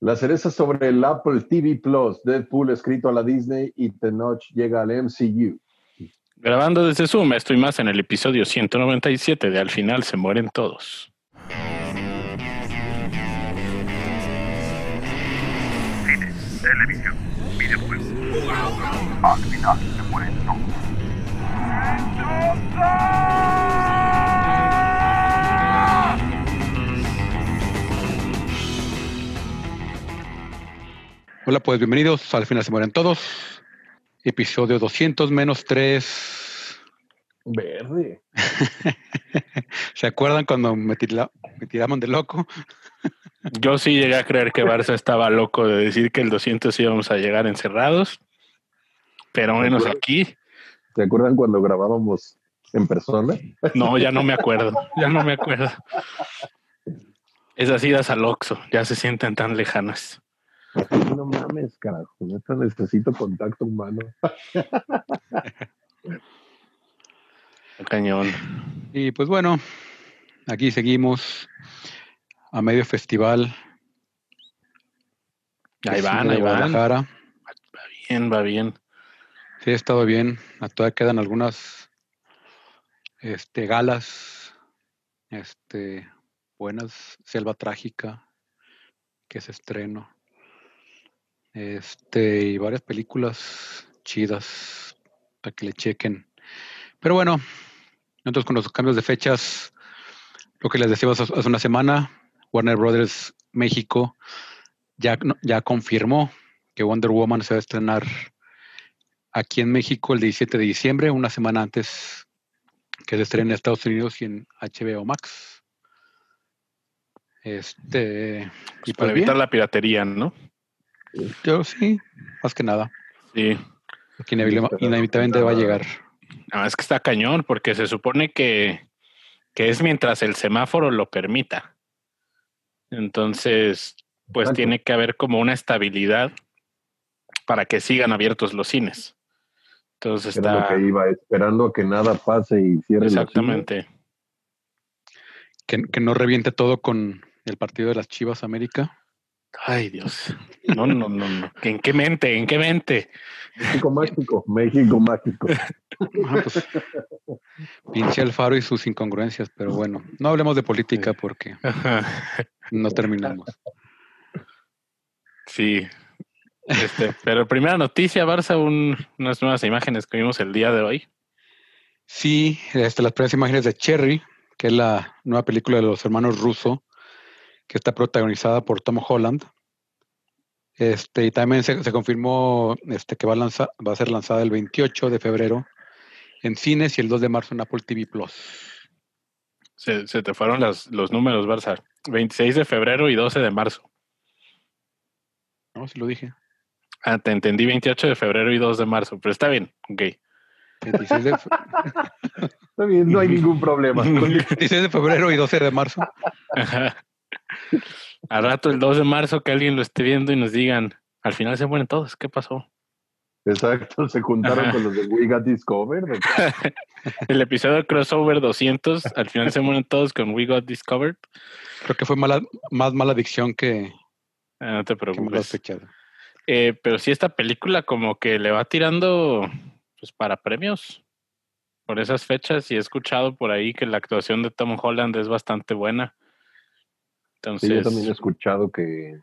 La cereza sobre el Apple TV Plus, Deadpool escrito a la Disney y Tenoch llega al MCU. Grabando desde Zoom, estoy más en el episodio 197 de Al final se mueren todos. Cine, televisión, videojuegos. Al final se mueren todos. Hola, pues bienvenidos al final se mueren todos. Episodio 200 menos 3. Verde. ¿Se acuerdan cuando me, tira- me tiraban de loco? Yo sí llegué a creer que Barça estaba loco de decir que el 200 íbamos a llegar encerrados, pero menos aquí. ¿Se acuerdan cuando grabábamos en persona? No, ya no me acuerdo, ya no me acuerdo. Esas idas al Oxxo ya se sienten tan lejanas. No mames, carajo. Neta necesito contacto humano. Cañón. Y pues bueno, aquí seguimos a medio festival. Ahí van, ahí van. Guadalajara. Va bien, va bien. Sí, ha estado bien. Todavía quedan algunas este, galas este, buenas. Selva Trágica, que es estreno. Este, y varias películas chidas para que le chequen. Pero bueno, nosotros con los cambios de fechas, lo que les decíamos hace una semana, Warner Brothers México ya, ya confirmó que Wonder Woman se va a estrenar aquí en México el 17 de diciembre, una semana antes que se estrene en Estados Unidos y en HBO Max. Este, y Para pues evitar bien, la piratería, ¿no? Yo sí, más que nada, Sí. inevitablemente va a llegar. No, es que está cañón, porque se supone que, que es mientras el semáforo lo permita. Entonces, pues Exacto. tiene que haber como una estabilidad para que sigan abiertos los cines. Entonces Era lo está que iba, esperando a que nada pase y cierre los cines. exactamente. Que, que no reviente todo con el partido de las Chivas América. Ay, Dios. No, no, no, no. ¿En qué mente? ¿En qué mente? México mágico, México mágico. Ah, pues, pinche Alfaro y sus incongruencias, pero bueno, no hablemos de política porque no terminamos. Sí. Este, pero primera noticia, Barça, un- unas nuevas imágenes que vimos el día de hoy. Sí, este, las primeras imágenes de Cherry, que es la nueva película de los hermanos Russo, que está protagonizada por Tom Holland. Este, y también se, se confirmó este, que va a, lanza- va a ser lanzada el 28 de febrero en cines y el 2 de marzo en Apple TV Plus. Se, se te fueron las, los números, Barça. 26 de febrero y 12 de marzo. ¿No? Si lo dije. Ah, te entendí 28 de febrero y 2 de marzo, pero está bien, ok. 26 de, Está bien, no hay ningún problema. 26 de febrero y 12 de marzo. Ajá. Al rato, el 2 de marzo, que alguien lo esté viendo y nos digan, al final se mueren todos, ¿qué pasó? Exacto, se juntaron Ajá. con los de We Got Discovered. El episodio crossover 200, al final se mueren todos con We Got Discovered. Creo que fue mala, más mala dicción que, Ah, no te preocupes. Eh, pero sí, esta película como que le va tirando pues para premios por esas fechas y he escuchado por ahí que la actuación de Tom Holland es bastante buena. Entonces, Sí, yo también he escuchado que,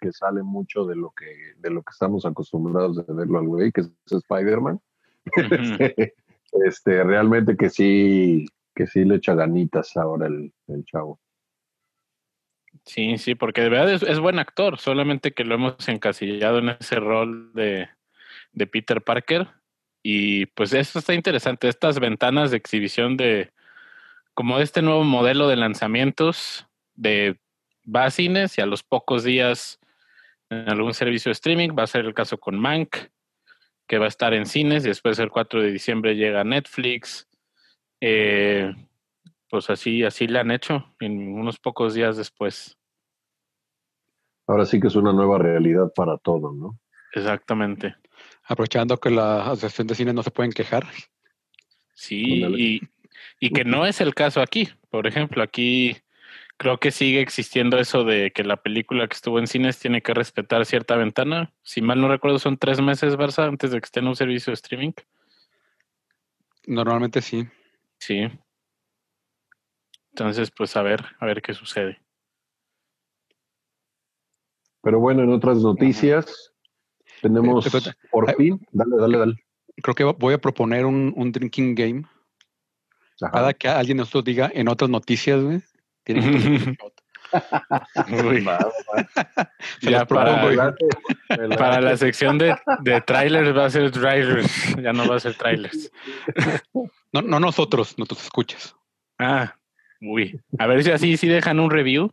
que sale mucho de lo que de lo que estamos acostumbrados de verlo al güey, que es Spider-Man. este, este, realmente que sí, que sí le echa ganitas ahora el, el chavo. sí, sí, porque de verdad es, es buen actor, solamente que lo hemos encasillado en ese rol de, de Peter Parker. Y pues esto está interesante, estas ventanas de exhibición de como de este nuevo modelo de lanzamientos de va a cines y a los pocos días en algún servicio de streaming. Va a ser el caso con Mank, que va a estar en cines y después el 4 de diciembre llega a Netflix. Eh, pues así, así le han hecho en unos pocos días después. Ahora sí que es una nueva realidad para todo, ¿no? Exactamente. Aprovechando que la asociación de cine no se pueden quejar. Sí, y que no es el caso aquí. Por ejemplo, aquí creo que sigue existiendo eso de que la película que estuvo en cines tiene que respetar cierta ventana. Si mal no recuerdo, son tres meses, Barça, antes de que esté en un servicio de streaming. Normalmente sí. Sí. Entonces, pues a ver, a ver qué sucede. Pero bueno, en otras noticias, tenemos Eh, por fin, dale, dale, dale. Creo que voy a proponer un, un drinking game. Ajá. Cada que alguien de nosotros diga en otras noticias, güey, tiene que tomar un shot. Uy, Va, va, Se Ya las propongo, para- la sección de, de trailers va a ser trailers, ya no va a ser trailers. No, no nosotros, nosotros escuchas. Ah, uy. A ver si así sí dejan un review.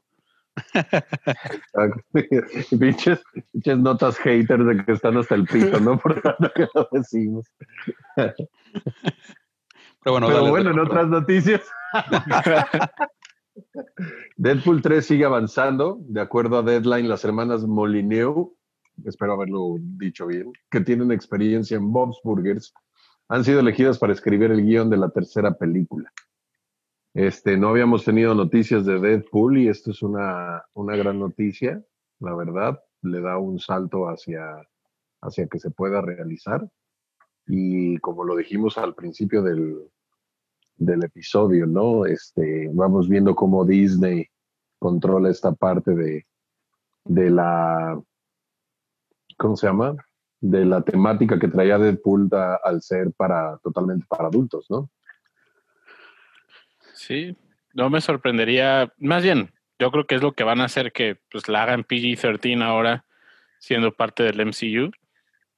pinches, notas haters de que están hasta el pito, ¿no? Por tanto que lo decimos. Pero bueno, Pero dale, bueno, en otras noticias. Deadpool 3 sigue avanzando. De acuerdo a Deadline, las hermanas Molineux, espero haberlo dicho bien, que tienen experiencia en Bob's Burgers, han sido elegidas para escribir el guion de la tercera película. Este, no habíamos tenido noticias de Deadpool y esto es una, una gran noticia, la verdad. Le da un salto hacia, hacia que se pueda realizar. Y como lo dijimos al principio del, del episodio, ¿no? Este, vamos viendo cómo Disney controla esta parte de, de la, ¿cómo se llama? De la temática que traía Deadpool al ser para totalmente para adultos, ¿no? Sí, no me sorprendería, más bien, yo creo que es lo que van a hacer que pues la hagan PG-13 ahora siendo parte del MCU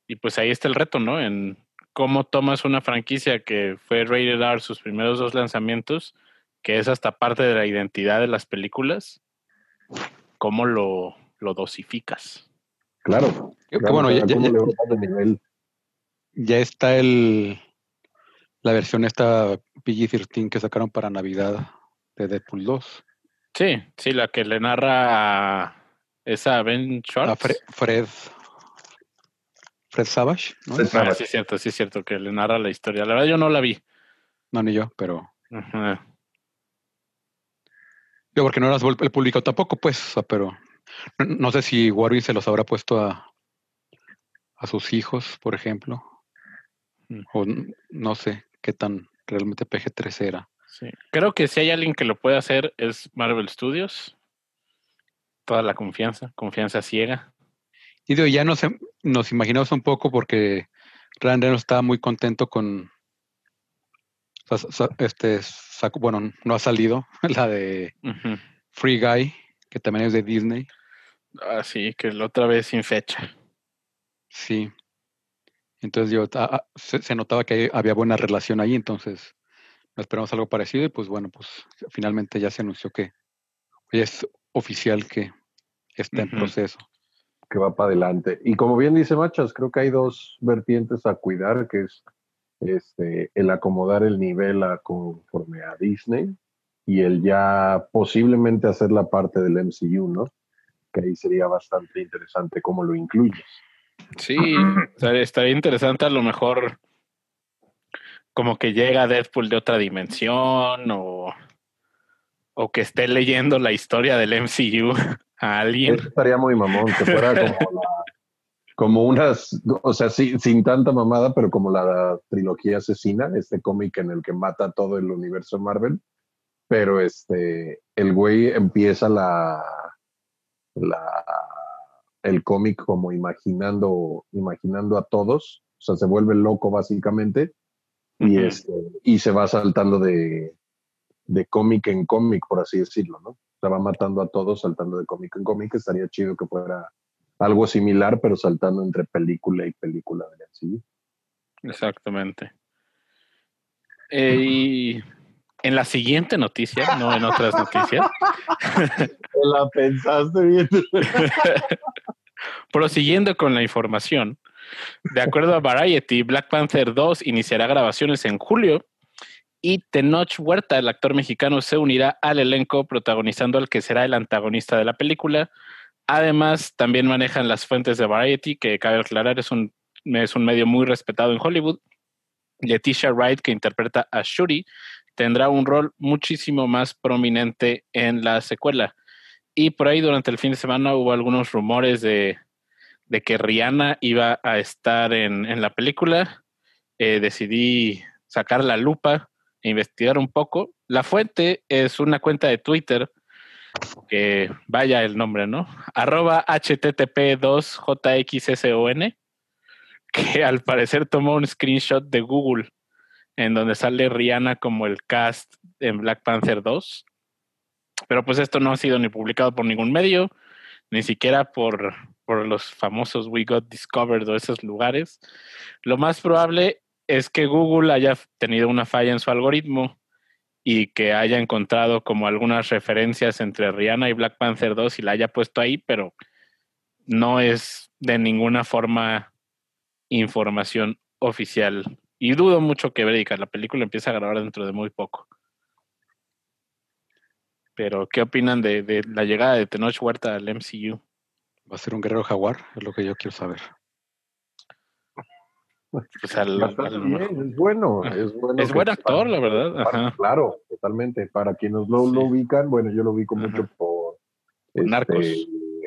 y pues ahí está el reto, ¿no? En cómo tomas una franquicia que fue rated R sus primeros dos lanzamientos, que es hasta parte de la identidad de las películas, cómo lo, lo dosificas. Claro. Que- que claro, bueno, ya, claro, ya- ya- ya está el la versión esta PG-13 que sacaron para Navidad de Deadpool 2. Sí, sí, la que le narra a esa Ben Schwartz. A Fre- Fred Fred Savage, ¿no? Fred Ah, Savage. sí, es cierto, sí, es cierto, que le narra la historia. La verdad, yo no la vi. No, ni yo, pero Ajá. yo porque no eras el público tampoco, pues, o sea, pero no, no sé si Warby se los habrá puesto a a sus hijos, por ejemplo, Mm. o no sé qué tan realmente PG-13 era. Sí. Creo que si hay alguien que lo puede hacer es Marvel Studios. Toda la confianza, confianza ciega. Y digo, ya nos, nos imaginamos un poco porque Ryan Reynolds estaba muy contento con. o sea, sa- este, bueno, no ha salido la de. Free Guy, que también es de Disney. Ah, sí, que la otra vez sin fecha. Sí. Entonces yo ah, ah, se, se notaba que había buena relación ahí, entonces esperamos algo parecido y pues bueno, pues finalmente ya se anunció que es oficial que está en proceso. Que va para adelante. Y como bien dice Machas, creo que hay dos vertientes a cuidar, que es este, el acomodar el nivel a conforme a Disney y el ya posiblemente hacer la parte del MCU, ¿no? Que ahí sería bastante interesante cómo lo incluyes. Sí, estaría, interesante a lo mejor como que llega Deadpool de otra dimensión o, o que esté leyendo la historia del MCU a alguien. Eso estaría muy mamón, que fuera como, la- como unas, o sea, sí, sin tanta mamada, pero como la trilogía asesina, este cómic en el que mata todo el universo Marvel, pero este, el güey empieza la, la el cómic como imaginando, imaginando a todos, o sea, se vuelve loco básicamente, y este, y se va saltando de, de cómic en cómic, por así decirlo, ¿no? Se va matando a todos saltando de cómic en cómic. Estaría chido que fuera algo similar, pero saltando entre película y película de MCU. Exactamente. Eh, y en la siguiente noticia, no en otras noticias, La pensaste bien. prosiguiendo con la información, de acuerdo a Variety, Black Panther 2 iniciará grabaciones en julio y Tenoch Huerta, el actor mexicano, se unirá al elenco protagonizando al que será el antagonista de la película. Además, también manejan las fuentes de Variety, que cabe aclarar es un, es un medio muy respetado en Hollywood. Leticia Wright, que interpreta a Shuri, tendrá un rol muchísimo más prominente en la secuela. Y por ahí durante el fin de semana hubo algunos rumores de, de que Rihanna iba a estar en, en la película. Eh, decidí sacar la lupa investigar un poco. La fuente es una cuenta de Twitter que vaya el nombre, ¿no? Arroba http2jxson, que al parecer tomó un screenshot de Google en donde sale Rihanna como el cast en Black Panther 2. Pero pues esto no ha sido ni publicado por ningún medio, ni siquiera por, por los famosos We Got Discovered o esos lugares. Lo más probable es que Google haya tenido una falla en su algoritmo y que haya encontrado como algunas referencias entre Rihanna y Black Panther 2 y la haya puesto ahí, pero no es de ninguna forma información oficial. Y dudo mucho que Verica, la película empieza a grabar dentro de muy poco. Pero, ¿qué opinan de, de la llegada de Tenoch Huerta al MCU? Va a ser un guerrero jaguar, es lo que yo quiero saber. Pues al- Bastante al- bien, es bueno, es bueno. es que- buen actor, para- la verdad. para-. Claro, totalmente. Para quienes lo, lo ubican, bueno, yo lo ubico Ajá. mucho por Por Narcos.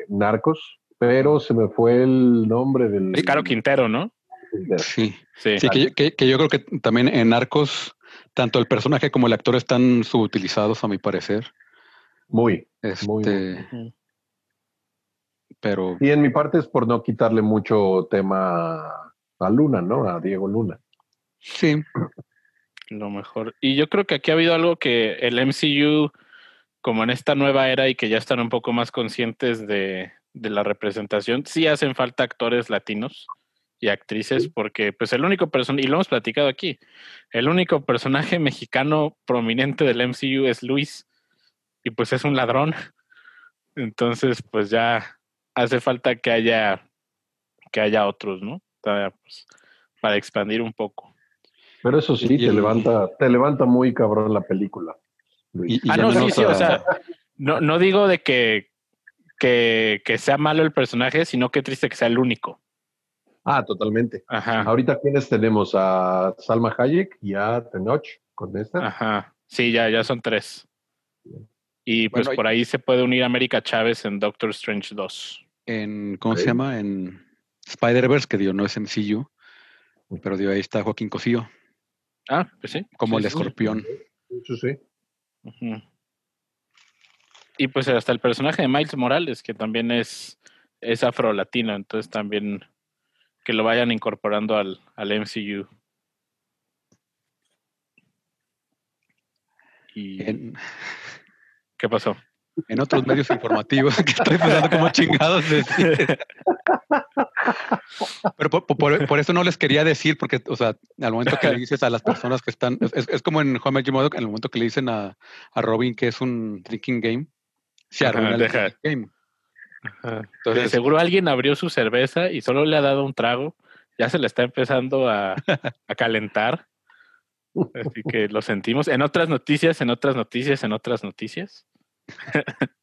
Narcos, pero se me fue el nombre del. Caro Quintero, ¿no? Sí, Sí. sí que, yo- que- que yo creo que también en Narcos, tanto el personaje como el actor están subutilizados, a mi parecer. Muy. Este, Muy Ujú. pero Y en mi parte es por no quitarle mucho tema a Luna, ¿no? A Diego Luna. sí, Lo mejor. Y yo creo que aquí ha habido algo que el MCU, como en esta nueva era y que ya están un poco más conscientes de, de la representación, sí hacen falta actores latinos y actrices, porque pues el único personaje, y lo hemos platicado aquí, el único personaje mexicano prominente del MCU es Luis, y pues es un ladrón. Entonces, pues ya hace falta que haya, que haya otros, ¿no? Todavía, pues, para expandir un poco. Pero eso sí, Y te levanta, te levanta muy cabrón la película. Luis. Y- y ah, no, sí, sí, o sea, no, no digo de que, que, que sea malo el personaje, sino que triste que sea el único. Ah, totalmente. Ajá, Ahorita, ¿quiénes tenemos? A Salma Hayek y a Tenoch con esta. ajá. Sí, ya, ya son tres. Y pues Bueno, por ahí se puede unir América Chávez en Doctor Strange 2. en, ¿cómo se llama? En Spider-Verse, que dio no es MCU, pero dio ahí está Joaquín Cosío, Ah, pues sí. como sí, el sí. escorpión. Eso sí. Ujú. Y pues hasta el personaje de Miles Morales, que también es, es afro-latino, entonces también que lo vayan incorporando al, al MCU. Y, En, ¿Qué pasó? en otros medios informativos que estoy pensando como chingados decir. Pero por, por- por eso no les quería decir, porque, o sea, al momento que le dices a las personas que están, es, es- como en Met Your Mother, en el momento que le dicen a, a Robin que es un drinking game, se Ajá, arruina el deja. drinking game. Entonces, seguro alguien abrió su cerveza y solo le ha dado un trago. Ya se le está empezando a, a calentar. Así que lo sentimos. En otras noticias, en otras noticias, en otras noticias.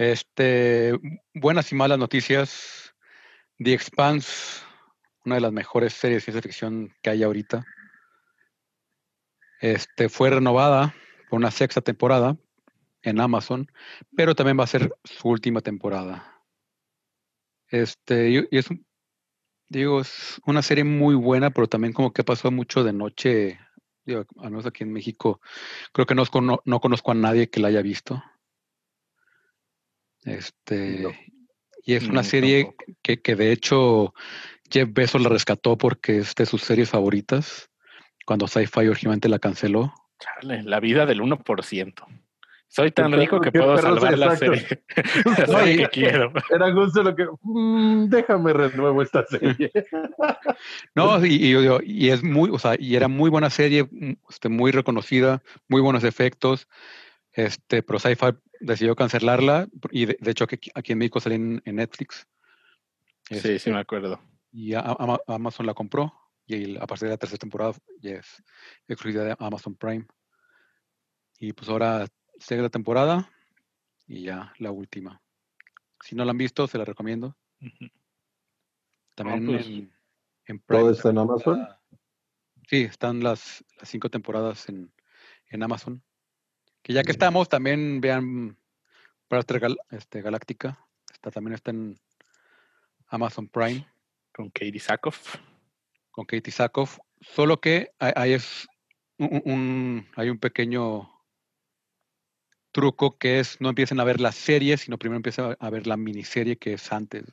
Este, buenas y malas noticias. The Expanse, una de las mejores series de ciencia ficción que hay ahorita. Este, fue renovada por una sexta temporada en Amazon, pero también va a ser su última temporada. Este, y, y es, digo, es una serie muy buena, pero también como que pasó mucho de noche, digo, al menos aquí en México, creo que no, no conozco a nadie que la haya visto. Este, No. y es una No, serie tampoco. que, que de hecho Jeff Bezos la rescató porque es de sus series favoritas. Cuando Sci-Fi originalmente la canceló. Chale, la vida del 1%. Soy tan rico que puedo salvar la serie. la serie que quiero. Era justo lo que. mm, déjame renuevo esta serie. No, y, y yo digo, y es muy, o sea, y era muy buena serie, mm, este, muy reconocida, muy buenos efectos. Este, pero Sci-Fi decidió cancelarla y de, de hecho aquí, aquí en México salió en, en Netflix. Sí, Este, sí, me acuerdo. Y a- Amazon la compró y el- a partir de la tercera temporada ya es exclusiva de Amazon Prime. Y pues ahora sigue la temporada y ya la última. Si no la han visto, se la recomiendo. También pues, en, en ¿Todo Prime está en Amazon? Sí, están las, las cinco temporadas en, en Amazon. Que ya que estamos, también vean Gal- este, Galáctica. Está, también está en Amazon Prime Con Katie Sackhoff. con Katie Sackhoff. Solo que hay, hay es un, hay un pequeño truco que es no empiecen a ver la serie, sino primero empiecen a- ver la miniserie que es antes.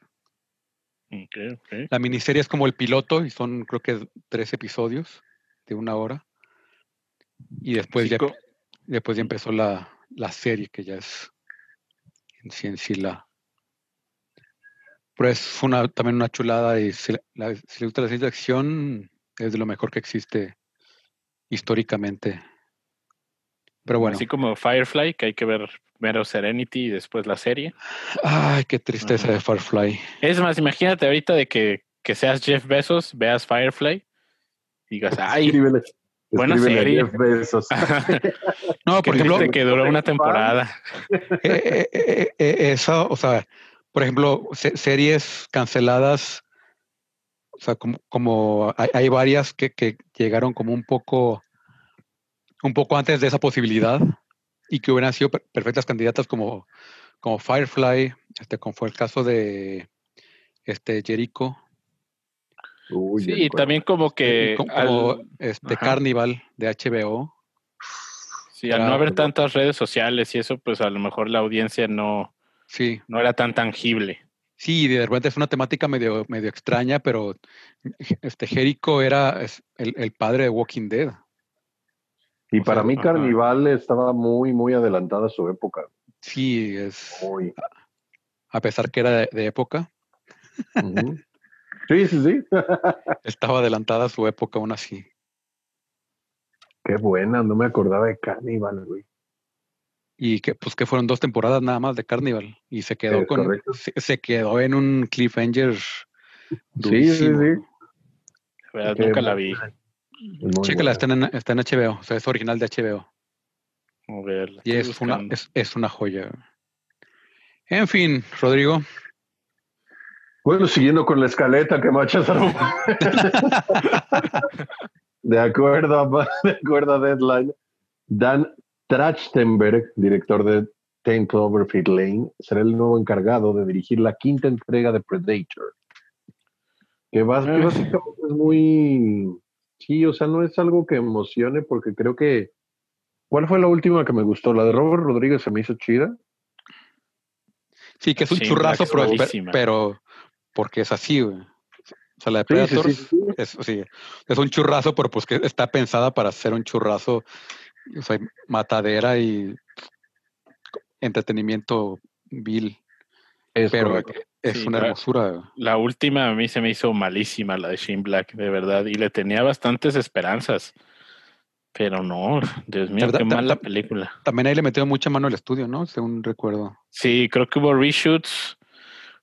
La miniserie es como el piloto y son creo que tres episodios de una hora. Y después ya después ya empezó la, la serie que ya es en sí en sí la. Pero es una, también una chulada y si, la- si le gusta la ciencia ficción es de lo mejor que existe históricamente. Pero bueno, Así como Firefly, que hay que ver primero Serenity y después la serie. ay, qué tristeza Ajá. de Firefly. Es más, imagínate ahorita de que, que seas Jeff Bezos, veas Firefly y digas, ay, buena serie. No, por ejemplo, que duró una temporada. eh, eh, eh, eh, eso, o sea, por ejemplo, se- series canceladas, o sea, como, como hay, hay varias que, que llegaron como un poco, un poco antes de esa posibilidad y que hubieran sido per- perfectas candidatas como, como Firefly, este, como fue el caso de este Jericho, Uy, Sí, y también como que como, al, este ajá. Carnival de HBO. sí, al no haber tantas redes sociales y eso, pues a lo mejor la audiencia no, Sí, no era tan tangible. Sí, de repente es una temática medio, medio extraña, pero este Jericho era el, el padre de Walking Dead. Y o para sea, mí ajá. Carnival estaba muy, muy adelantada a su época. Sí, es Muy. a pesar que era de, de época, Ujú. Sí, sí, sí. estaba adelantada a su época aún así. Qué buena, no me acordaba de Carnival, güey. Y que pues que fueron dos temporadas nada más de Carnival y se quedó Es con se, se quedó en un cliffhanger Sí, sí, durísimo. sí. La verdad, Qué nunca la vi. Chécala, está en, está en HBO, o sea, es original de HBO. A ver, la Y es una, es, es una joya. En fin, Rodrigo. Bueno, siguiendo con la escaleta que machas De acuerdo, a, de acuerdo a Deadline, Dan Trachtenberg, director de Ten Cloverfield Lane, será el nuevo encargado de dirigir la quinta entrega de Predator. Que Ah. básicamente es muy... Sí, o sea, no es algo que emocione porque creo que... ¿Cuál fue la última que me gustó? La de Robert Rodríguez se me hizo chida. Sí, que es un Sí, churrazo, pero porque es así, güey. O sea, la de Sí, sí, Predator sí, sí. Es, sí, es un churrazo, pero pues que está pensada para ser un churrazo, o sea, matadera y entretenimiento vil, Es pero correcto. es Sí, una hermosura. güey. La última a mí se me hizo malísima, la de Shane Black, de verdad, y le tenía bastantes esperanzas. Pero no, Dios mío, Ta- qué mala película. También ahí le metió mucha mano al estudio, ¿no? Según recuerdo. Sí, creo que hubo reshoots,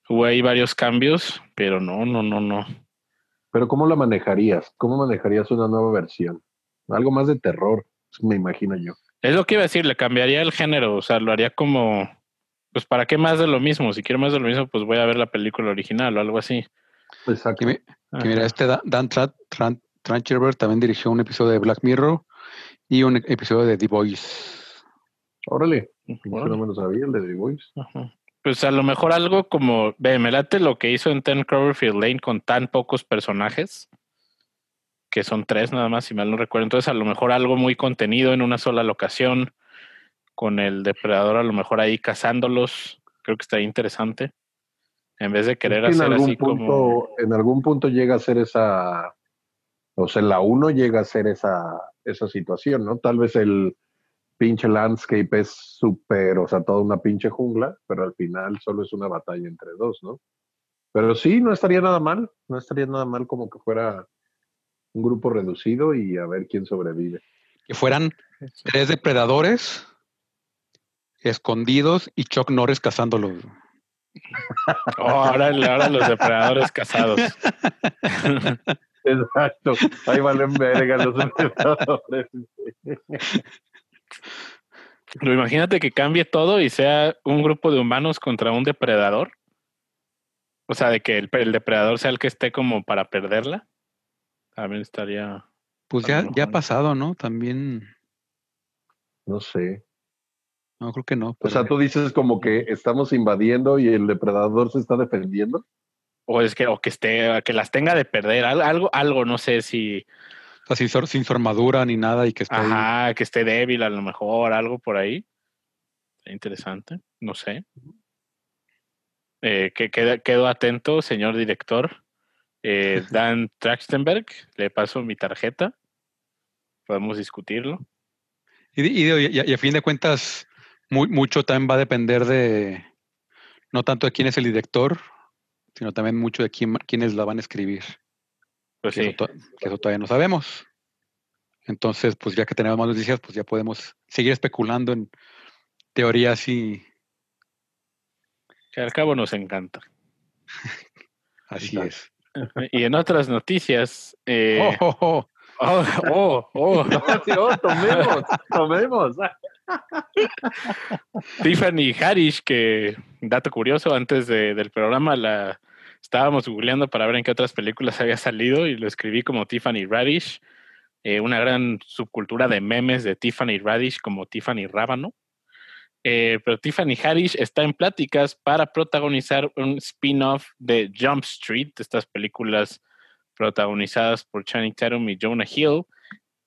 hubo ahí varios cambios, pero no, no, no, no. Pero ¿cómo la manejarías? ¿Cómo manejarías una nueva versión? Algo más de terror, me imagino yo. Es lo que iba a decir, le cambiaría el género, o sea, lo haría como, pues, ¿para qué más de lo mismo? Si quiero más de lo mismo, pues voy a ver la película original o algo así. Exacto. Que, mi- que mira, este Da- Dan Tra- Tran- Trachtenberg también dirigió un episodio de Black Mirror y un episodio de The Voice. Órale, Órale. no me lo sabía, el de The Voice. Ajá. Pues a lo mejor algo como, ve, me late lo que hizo en Ten Cloverfield Lane con tan pocos personajes, que son tres nada más, si mal no recuerdo. Entonces a lo mejor algo muy contenido en una sola locación, con el depredador a lo mejor ahí cazándolos, creo que estaría interesante. En vez de querer Es que en hacer así punto, como... en algún punto llega a ser esa, o sea, la uno llega a ser esa, esa situación, ¿no? Tal vez el pinche landscape es súper, o sea, toda una pinche jungla, pero al final solo es una batalla entre dos, ¿no? Pero sí, no estaría nada mal, no estaría nada mal como que fuera un grupo reducido y a ver quién sobrevive. Que fueran tres depredadores escondidos y Chuck Norris cazándolos. Oh, ahora, ahora los depredadores cazados. Exacto, ahí valen verga los depredadores. Pero imagínate que cambie todo y sea un grupo de humanos contra un depredador. O sea, de que el, el depredador sea el que esté como para perderla. También estaría. Pues ya, ya ha pasado, ¿no? También, No sé. no creo que no. O sea, tú dices como que estamos invadiendo y el depredador se está defendiendo. O es que, o que esté, que las tenga de perder, al- algo, algo, no sé si, sea, sin, su- sin su armadura ni nada y que esté ahí. ajá, que esté débil a lo mejor, algo por ahí. Interesante, no sé. Eh, que quedo atento, señor director. Eh, Dan Trachtenberg, le paso mi tarjeta. Podemos discutirlo. Y, y, y- y a fin de cuentas, mu- mucho también va a depender de, no tanto de quién es el director, sino también mucho de quién, quiénes la van a escribir. Pues que, sí, eso, to- que eso todavía no sabemos. Entonces, pues ya que tenemos más noticias, pues ya podemos seguir especulando en teorías y que al cabo nos encanta. así es. Y en otras noticias, eh, Oh, oh, oh. oh, oh, oh, oh, tomemos, tomemos. Tiffany Haddish, que dato curioso, antes de- del programa la estábamos googleando para ver en qué otras películas había salido y lo escribí como Tiffany Radish, eh, una gran subcultura de memes de Tiffany Radish como Tiffany Rábano. Eh, pero Tiffany Haddish está en pláticas para protagonizar un spin-off de Jump Street, estas películas protagonizadas por Channing Tatum y Jonah Hill,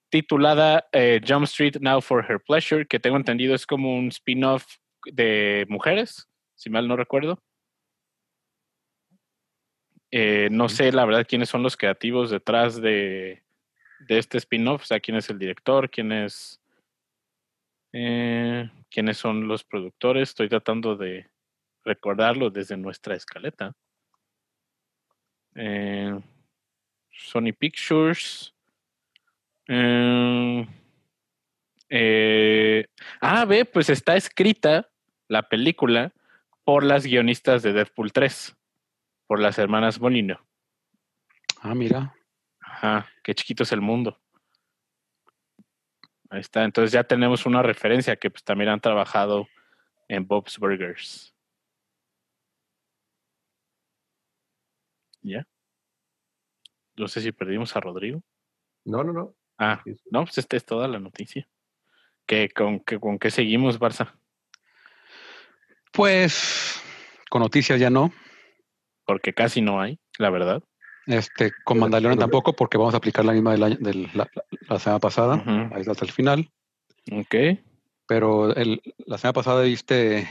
titulada eh, Jump Street Now for Her Pleasure, que tengo entendido es como un spin-off de mujeres, si mal no recuerdo. Eh, no sé la verdad quiénes son los creativos detrás de, de este spin-off, o sea, quién es el director, quién es... eh, quiénes son los productores. Estoy tratando de recordarlo desde nuestra escaleta. Eh, Sony Pictures. Ah, ve, pues está escrita la película por las guionistas de Deadpool 3, por las hermanas Molino. Ah, mira. Ajá, qué chiquito es el mundo. Ahí está, entonces ya tenemos una referencia que pues también han trabajado en Bob's Burgers. ¿Ya? No sé si perdimos a Rodrigo. No, no, no. Ah, no, pues esta es toda la noticia. ¿Qué, con, qué, ¿Con qué seguimos, Barça? Pues con noticias ya no. Porque casi no hay, la verdad. Este, con Mandalorian tampoco, porque vamos a aplicar la misma del- la, la- semana pasada, ahí está hasta el final. Ok. Pero el, la semana pasada viste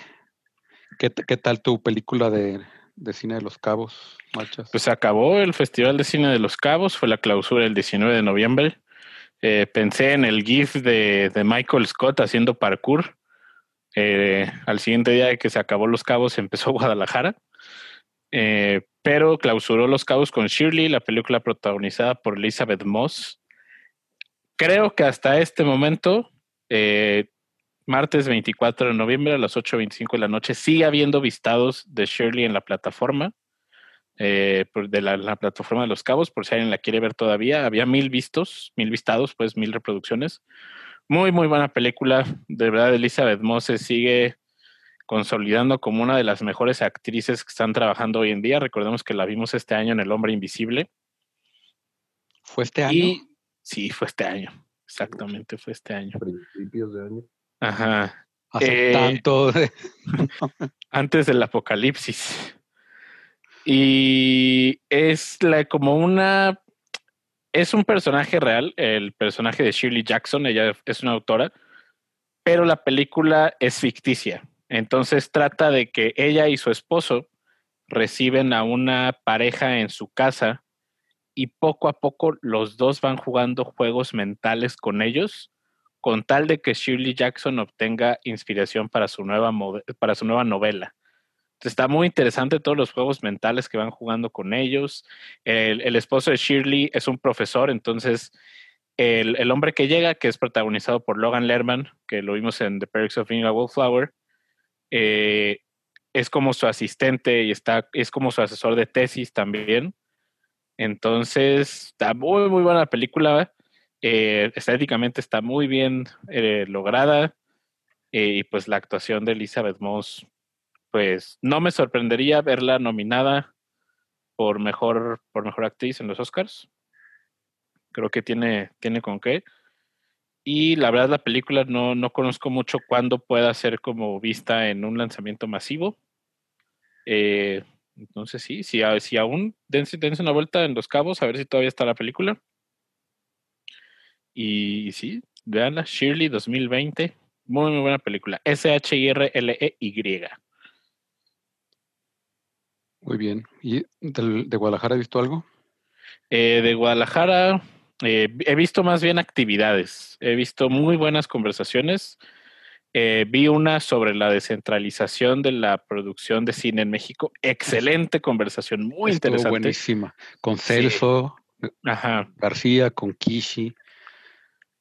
qué, qué tal tu película de, de cine de los cabos, marchas. Pues se acabó el Festival de Cine de los Cabos, fue la clausura el 19 de noviembre. Eh, pensé en el GIF de, de Michael Scott haciendo parkour. Eh, al siguiente día de que se acabó Los Cabos empezó Guadalajara. Eh, pero clausuró Los Cabos con Shirley, la película protagonizada por Elizabeth Moss. Creo que hasta este momento, eh, martes 24 de noviembre a las 8.25 de la noche, sigue habiendo vistados de Shirley en la plataforma eh, de la, la plataforma de los cabos, por si alguien la quiere ver todavía. Había mil vistos, mil vistados, pues mil reproducciones. Muy, muy buena película. De verdad, Elizabeth Moss sigue consolidando como una de las mejores actrices que están trabajando hoy en día. Recordemos que la vimos este año en El Hombre Invisible. ¿Fue este año? Y sí, fue este año. Exactamente, fue este año. Principios de año. Ajá. Hace eh, tanto. de- antes del apocalipsis. Y es la, como una. Es un personaje real, el personaje de Shirley Jackson, ella es una autora, pero la película es ficticia. Entonces trata de que ella y su esposo reciben a una pareja en su casa y poco a poco los dos van jugando juegos mentales con ellos con tal de que Shirley Jackson obtenga inspiración para su nueva, para su nueva novela. Está muy interesante todos los juegos mentales que van jugando con ellos. El, el esposo de Shirley es un profesor, entonces el, el hombre que llega, que es protagonizado por Logan Lerman, que lo vimos en The Perks of Being a Wallflower, eh, es como su asistente y está, es como su asesor de tesis también. Entonces, está muy, muy buena la película. Eh, estéticamente está muy bien eh, lograda. Y pues la actuación de Elizabeth Moss, pues no me sorprendería verla nominada por mejor, por mejor actriz en los Oscars. creo que tiene, tiene con qué. Y la verdad la película no, no conozco mucho cuándo pueda ser como vista en un lanzamiento masivo. Eh, entonces sí, si, si aún dense, dense una vuelta en Los Cabos a ver si todavía está la película. Y sí, veanla, Shirley 2020. Muy, muy buena película. S-H-I-R-L-E-Y. Muy bien. ¿Y del- de Guadalajara has visto algo? Eh, de Guadalajara eh, he visto más bien actividades. He visto muy buenas conversaciones. Eh, vi una sobre la descentralización de la producción de cine en México. Excelente conversación, muy Estuvo interesante. buenísima. Con Sí. Celso Ajá. García, con Kishi.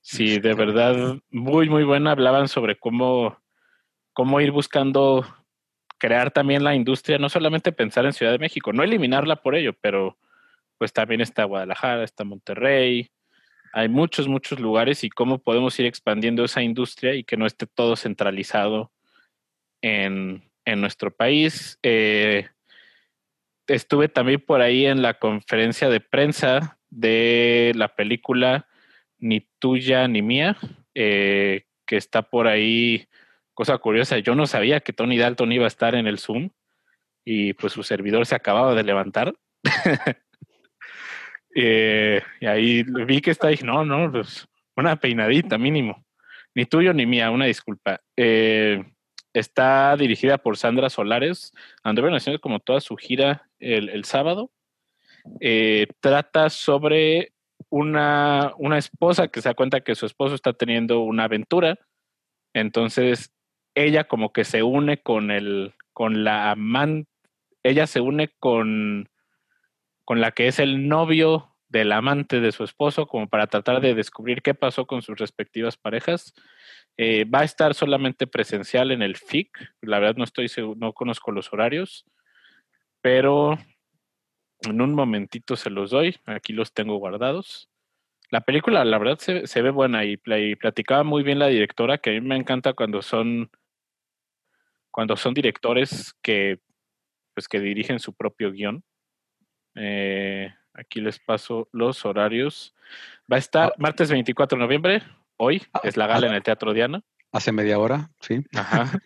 Sí, de Este, verdad, muy, muy buena. Hablaban sobre cómo, cómo ir buscando crear también la industria, no solamente pensar en Ciudad de México, no eliminarla por ello, pero pues también está Guadalajara, está Monterrey, hay muchos, muchos lugares y cómo podemos ir expandiendo esa industria y que no esté todo centralizado en, en nuestro país. Eh, estuve también por ahí en la conferencia de prensa de la película Ni tuya ni mía, eh, que está por ahí. Cosa curiosa, yo no sabía que Tony Dalton iba a estar en el Zoom y pues su servidor se acababa de levantar. Eh, y ahí vi que está dije, no, no, pues una peinadita mínimo. Ni tuyo ni mía, una disculpa. Eh, está dirigida por Sandra Solares. Anduvieron haciendo como toda su gira el, el sábado. Eh, trata sobre una, una esposa que se da cuenta que su esposo está teniendo una aventura. Entonces, ella como que se une con el, con la amante, ella se une con, con la que es el novio del amante de su esposo, como para tratar de descubrir qué pasó con sus respectivas parejas. Eh, va a estar solamente presencial en el FIC. La verdad no estoy seguro, no conozco los horarios, pero en un momentito se los doy. Aquí los tengo guardados. La película, la verdad, se, ve buena y, y platicaba muy bien la directora, que a mí me encanta cuando son cuando son directores que pues que dirigen su propio guion. Eh, aquí les paso los horarios. Va a estar Ah. martes 24 de noviembre, hoy, Ah, es la gala ah. en el Teatro Diana. Hace media hora, sí. Ajá.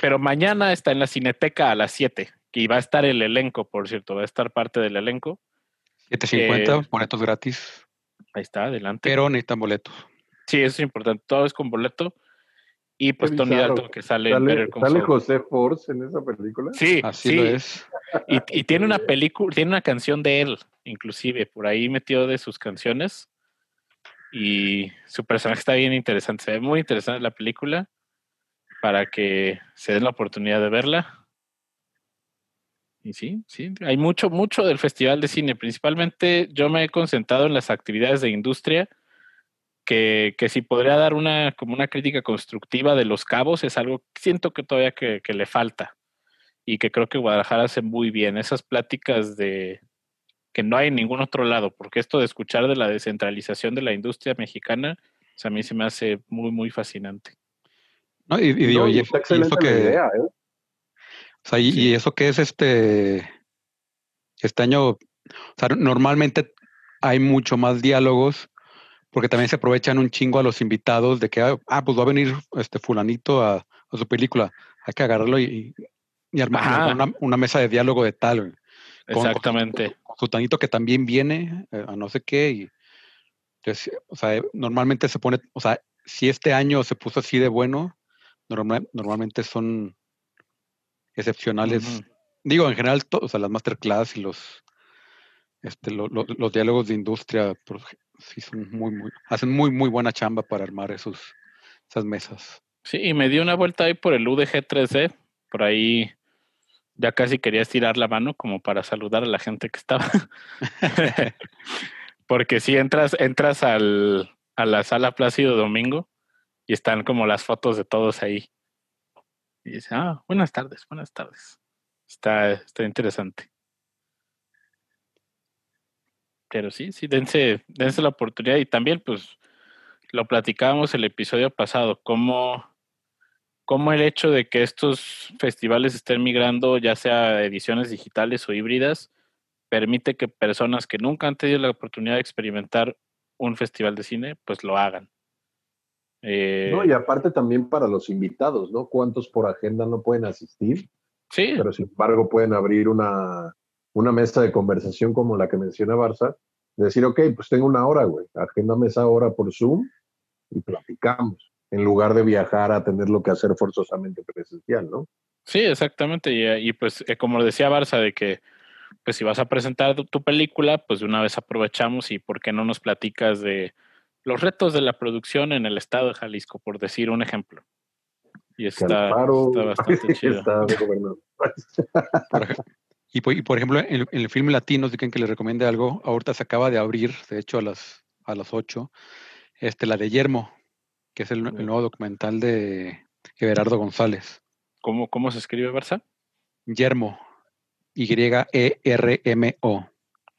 Pero mañana está en la Cineteca a las 7, y va a estar el elenco, por cierto, va a estar parte del elenco. 7.50, Eh, boletos gratis, Ahí está, adelante. pero necesitan boletos. sí, eso es importante, todo es con boleto. Y pues Tony bizarro. Dalton que sale, en ¿Sale, Better Call sale. José Force en esa película? Sí, Así sí. lo es. Y, y tiene una película, tiene una canción de él, inclusive, por ahí metió de sus canciones. Y su personaje está bien interesante. Se ve muy interesante la película para que se den la oportunidad de verla. Y sí, sí, hay mucho, mucho del Festival de Cine. Principalmente yo me he concentrado en las actividades de industria, que, que si podría dar una, como una crítica constructiva de los cabos, es algo que siento que todavía que, que le falta y que creo que Guadalajara hace muy bien. Esas pláticas de que no hay en ningún otro lado, porque esto de escuchar de la descentralización de la industria mexicana, o sea, a mí se me hace muy, muy fascinante. ¿No? Y, y digo, No, y, y eso- está y eso excelente la que, idea, ¿eh? o sea, y, Sí. y eso que es este, este año, o sea, normalmente hay mucho más diálogos, porque también se aprovechan un chingo a los invitados de que, ah, ah, pues va a venir este fulanito a, a su película, hay que agarrarlo y, y armar, una, una mesa de diálogo de tal. Con- Exactamente. con su tanito que también viene eh, a no sé qué y entonces, o sea, normalmente se pone, o sea, si este año se puso así de bueno, normal- normalmente son excepcionales. Digo, en general, to- o sea, las masterclass y los este, lo- lo- los diálogos de industria sí son muy, muy, hacen muy, muy buena chamba para armar esos, esas mesas. Sí, y me dio una vuelta ahí por el UDG 3D, por ahí ya casi quería estirar la mano como para saludar a la gente que estaba. Porque si entras, entras al, a la sala Plácido Domingo y están como las fotos de todos ahí. Y dice, ah, buenas tardes, buenas tardes. Está, está interesante. Pero sí, sí, dense, dense la oportunidad y también pues lo platicábamos el episodio pasado, cómo, cómo el hecho de que estos festivales estén migrando, ya sea ediciones digitales o híbridas, permite que personas que nunca han tenido la oportunidad de experimentar un festival de cine, pues lo hagan. Eh, No, y aparte también para los invitados, ¿no? ¿Cuántos por agenda no pueden asistir? sí, Pero sin embargo pueden abrir una, una mesa de conversación como la que menciona Barça, decir, ok, pues tengo una hora, güey, agéndame esa hora por Zoom y platicamos, en lugar de viajar a tenerlo que hacer forzosamente presencial, ¿no? sí, exactamente. Y, y, pues eh, como decía Barça, de que pues si vas a presentar tu, tu película, pues de una vez aprovechamos y por qué no nos platicas de los retos de la producción en el estado de Jalisco, por decir un ejemplo. Y está, está bastante chido. está. Por y, por, y, por ejemplo, en, en el film latino, si quieren que les recomiende algo, ahorita se acaba de abrir, de hecho a las, a las 8, este, la de Yermo, que es el, el nuevo documental de Everardo González. ¿Cómo, ¿Cómo se escribe Barça? Yermo, Y-R-M-O.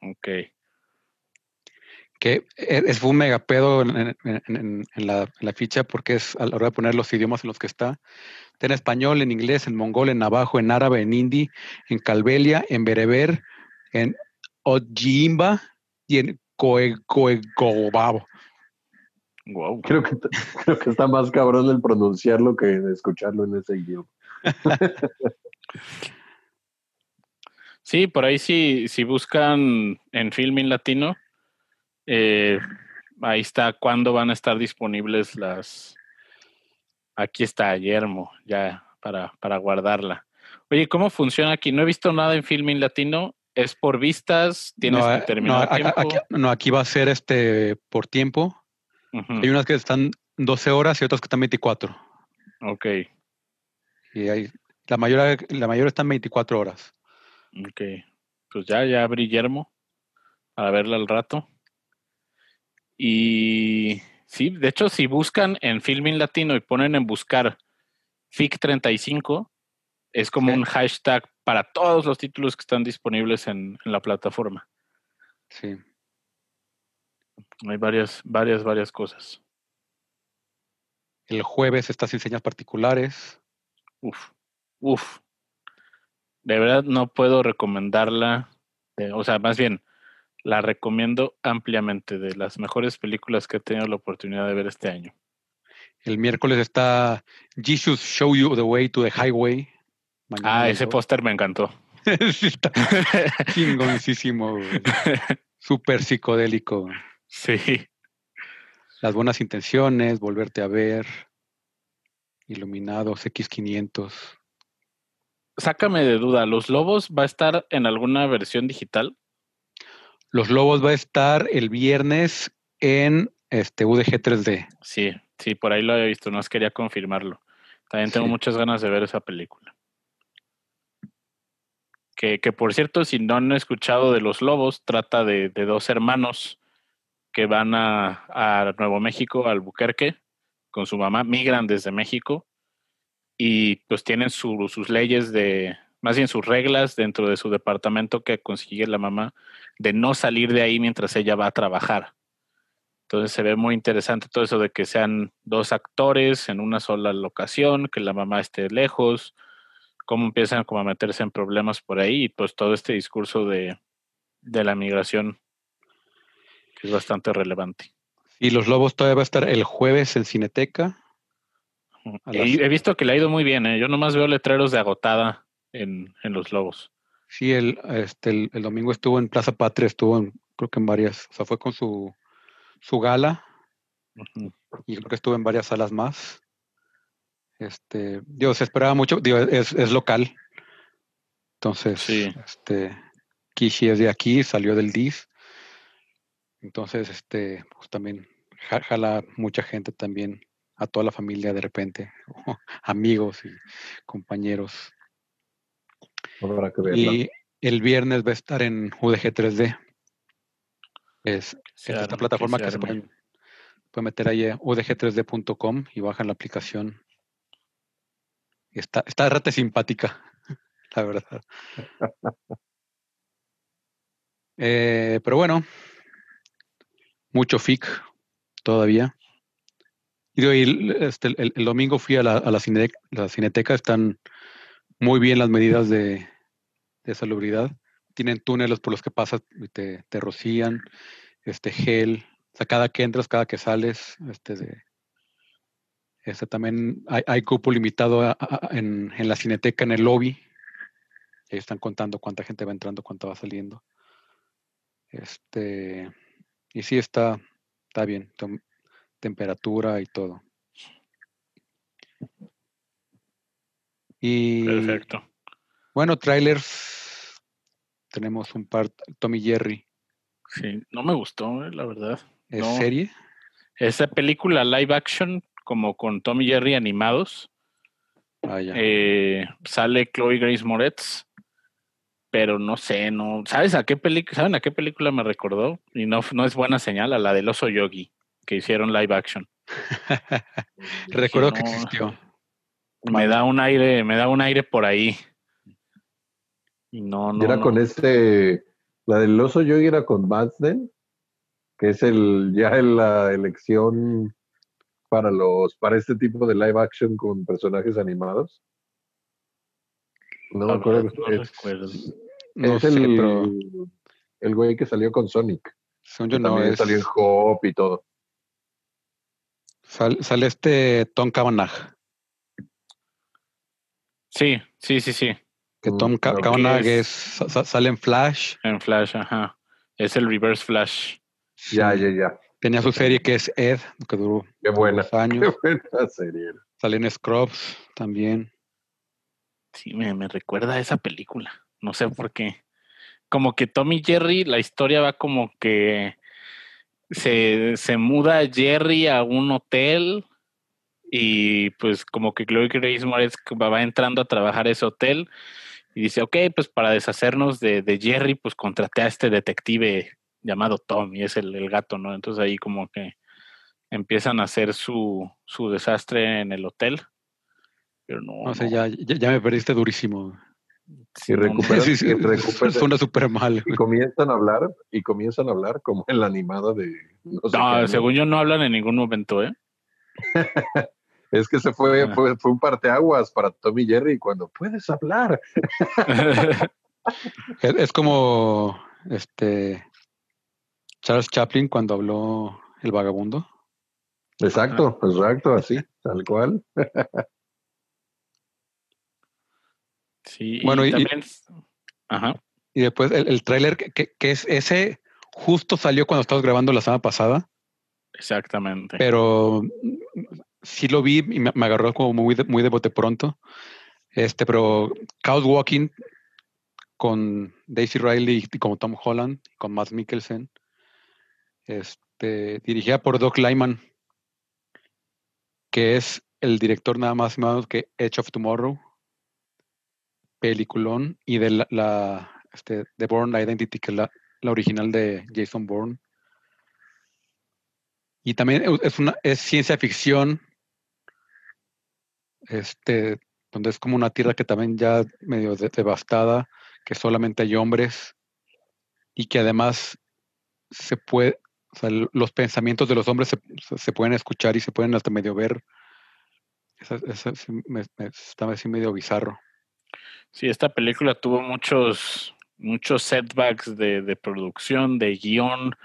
Ok. Que e- es, fue un megapedo en, en- en- en- en la, en la ficha porque es a la hora de poner los idiomas en los que está. Está en español, en inglés, en mongol, en navajo, en árabe, en hindi, en calbelia, en bereber, en ojimba y en coe- coegobabo. Wow. Creo que, creo que está más cabrón el pronunciarlo que de escucharlo en ese idioma. Sí, por ahí sí, si buscan en Filming Latino, eh, ahí está cuándo van a estar disponibles las. Aquí está Yermo, ya para, para guardarla. Oye, ¿cómo funciona aquí? No he visto nada en Filming Latino. ¿Es por vistas? ¿Tienes No, que eh, no, a- a- tiempo? aquí, no, aquí va a ser este por tiempo. Hay unas que están 12 horas y otras que están 24. Ok, Y hay, la mayoría, la mayoría están 24 horas. ok. Pues ya, ya abrí Yermo para verla al rato. Y sí, de hecho, si buscan en Filming Latino y ponen en buscar FIC35, es como Sí. un hashtag para todos los títulos que están disponibles en, en la plataforma. Sí. Hay varias, varias, varias cosas. El jueves está sin señas particulares. Uf, uf. De verdad no puedo recomendarla. o sea, más bien, la recomiendo ampliamente de las mejores películas que he tenido la oportunidad de ver este año. El miércoles está Jesus Show You the Way to the Highway. Mañana Ah, ese póster me encantó. Está chingoncísimo. Súper psicodélico. sí. Las buenas intenciones, volverte a ver. Iluminados, X500. Sácame de duda, ¿Los Lobos va a estar en alguna versión digital? Los Lobos va a estar el viernes en este UDG 3D. Sí, sí, por ahí lo había visto, no quería confirmarlo. También tengo Sí. muchas ganas de ver esa película. Que, que por cierto, si no han escuchado de Los Lobos, trata de, de dos hermanos que van a, a Nuevo México, a Albuquerque, con su mamá, migran desde México y pues tienen su- sus leyes de, más bien sus reglas dentro de su departamento que consigue la mamá de no salir de ahí mientras ella va a trabajar. Entonces se ve muy interesante todo eso de que sean dos actores en una sola locación, que la mamá esté lejos, cómo empiezan como a meterse en problemas por ahí y pues todo este discurso de, de la migración que es bastante relevante. Y Los Lobos todavía va a estar el jueves en Cineteca. Las- he visto que le ha ido muy bien, ¿eh? yo nomás veo letreros de agotada en, en los lobos. Sí, el, este, el, el domingo estuvo en Plaza Patria, estuvo en, creo que en varias, o sea, fue con su, su gala y creo que estuvo en varias salas más. Este, digo, se esperaba mucho, digo, es, es local. Entonces, Sí. este, Kishi es de aquí, salió del DIF. Entonces, este, pues también ja- jala mucha gente también, a toda la familia de repente, amigos y compañeros. Habrá que verla. Y el viernes va a estar en UDG 3D. Es, Se es esta plataforma se que se arme. pueden, pueden meter ahí a udg3d.com y bajan la aplicación. Está, está rete simpática, la verdad. Eh, pero bueno, mucho FIC todavía. Y este, el, el domingo fui a la, a la, cine- la cineteca, están muy bien las medidas de, de salubridad. Tienen túneles por los que pasas y te, te rocían, este gel, cada que entras, cada que sales, este de, este también hay, hay cupo limitado en, en la cineteca, en el lobby. Ahí están contando cuánta gente va entrando, cuánta va saliendo. Este, y sí está, está bien, tem- temperatura y todo. Y Perfecto. bueno, trailers. Tenemos un par, Tommy Jerry, Sí, no me gustó, eh, la verdad. ¿es No. serie? Esa película live action, como con Tom y Jerry animados, Ah, ya. eh, sale Chloe Grace Moretz, pero no sé, no. ¿Sabes a qué película? ¿Saben a qué película me recordó? Y no, no es buena señal, a la del oso yogi, que hicieron live action. Recuerdo que no. existió. Me da un aire, me da un aire por ahí. Y no, Y no. era no. con este, la del oso yogi era con Madsden, que es el ya en la elección para los para este tipo de live action con personajes animados. No me La acuerdo. no es, recuerdo. No es sé, el, pero el güey que salió con Sonic. yo no también es. salió en Hop y todo. sal- sale este Tom Cavanagh. Sí, sí, sí, sí. Que Mm, Tom ok. Cavanagh Es- es, sa- sa- sale en Flash. En Flash, ajá. Es el Reverse Flash. Ya, Sí. ya, ya. Tenía su serie que es Ed, que duró Qué buena. dos años. Qué buena serie. Sale en Scrubs también. Sí, me, me recuerda a esa película. No sé por qué. Como que Tommy Jerry, la historia va como que se, se muda Jerry a un hotel y pues como que Chloe Grace Moretz va va entrando a trabajar a ese hotel y dice, ok, pues para deshacernos de, de Jerry, pues contraté a este detective llamado Tom y es el, el gato, ¿no? Entonces ahí como que empiezan a hacer su, su desastre en el hotel. Pero no, sé, no, ya, ya, ya me perdiste durísimo. sí, recupera- Sí, sí, y recupera- suena súper mal. Y comienzan a hablar, y comienzan a hablar como en la animada de no sé qué No, según yo no hablan en ningún momento, ¿eh? Es que se fue, Ah. fue, fue un parteaguas para Tommy Jerry cuando puedes hablar. Es, es como este Charles Chaplin cuando habló El Vagabundo. Exacto, exacto, así, tal cual. sí, Bueno, y y- también... Ajá. Y después el, el tráiler que, que- que es ese justo salió cuando estábamos grabando la semana pasada, Exactamente. pero sí lo vi y me, agarró como muy de, muy de bote pronto. Este, pero Chaos Walking con Daisy Riley y como Tom Holland, con Matt Mikkelsen, este, dirigida por Doc Lyman, que es el director nada más y que Edge of Tomorrow, peliculón, y de la, la, este, The Bourne Identity, que es la, la original de Jason Bourne. Y también es una es ciencia ficción, este, donde es como una tierra que también ya medio de- devastada, que solamente hay hombres y que además se puede, los pensamientos de los hombres se, se- pueden escuchar y se pueden hasta medio ver. Sí me, me- está así medio bizarro. Sí, esta película tuvo muchos, muchos setbacks de, de producción, de guion.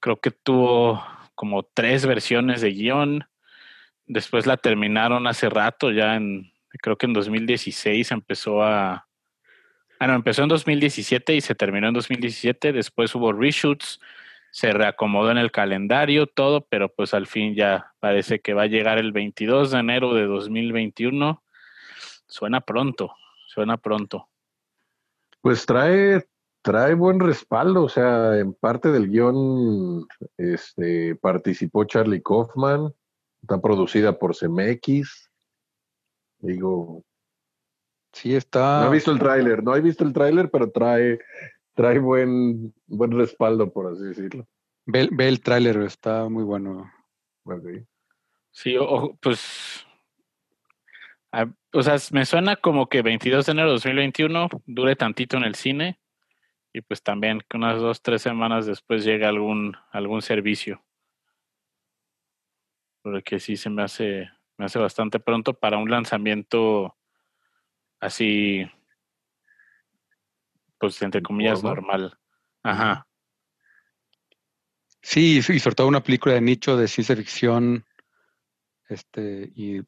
Creo que tuvo como tres versiones de guion. Después la terminaron hace rato, ya en, creo que en 2016 empezó a... Ah, no, empezó en 2017 y se terminó en 2017. Después hubo reshoots, se reacomodó en el calendario, todo, pero pues al fin ya parece que va a llegar el 22 de enero de 2021. Suena pronto, suena pronto. Pues trae, trae buen respaldo, o sea, en parte del guion este, participó Charlie Kaufman, está producida por CMX. Digo, Sí, está. no he visto el tráiler, no he visto el tráiler, pero trae, trae buen, buen respaldo, por así decirlo. Ve, ve el tráiler, está muy bueno. Sí, o- o, pues. ah, o sea, me suena como que 22 de enero de 2021 dure tantito en el cine y pues también que unas dos, tres semanas después llegue algún, algún servicio. Porque sí se me hace, me hace bastante pronto para un lanzamiento así, pues entre comillas, normal. Ajá. Sí, y sobre todo una película de nicho de ciencia ficción. Este, y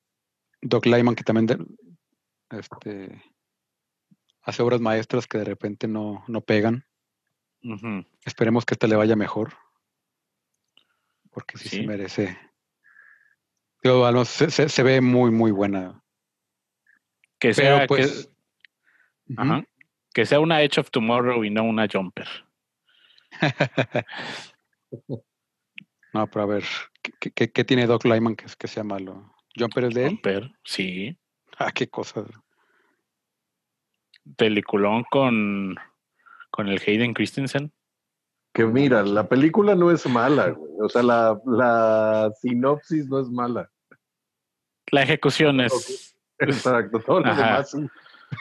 Doc Lyman, que también de- este, hace obras maestras que de repente no, no pegan. Esperemos que esta le vaya mejor. Porque sí, Sí. se merece. Digo, se, se- se ve muy, muy buena. Que Pero sea, pues. que, ajá, que sea una Edge of Tomorrow y no una Jumper. No, pero a ver, ¿qué, qué- qué- qué tiene Doc Lyman que, que sea malo? ¿Jumper es de él? Jumper, sí. Ah, qué cosa. Peliculón con, con el Hayden Christensen. Que mira, la película no es mala, güey. O sea, la, la sinopsis no es mala. La ejecución es. Exacto, todo lo Ajá. demás,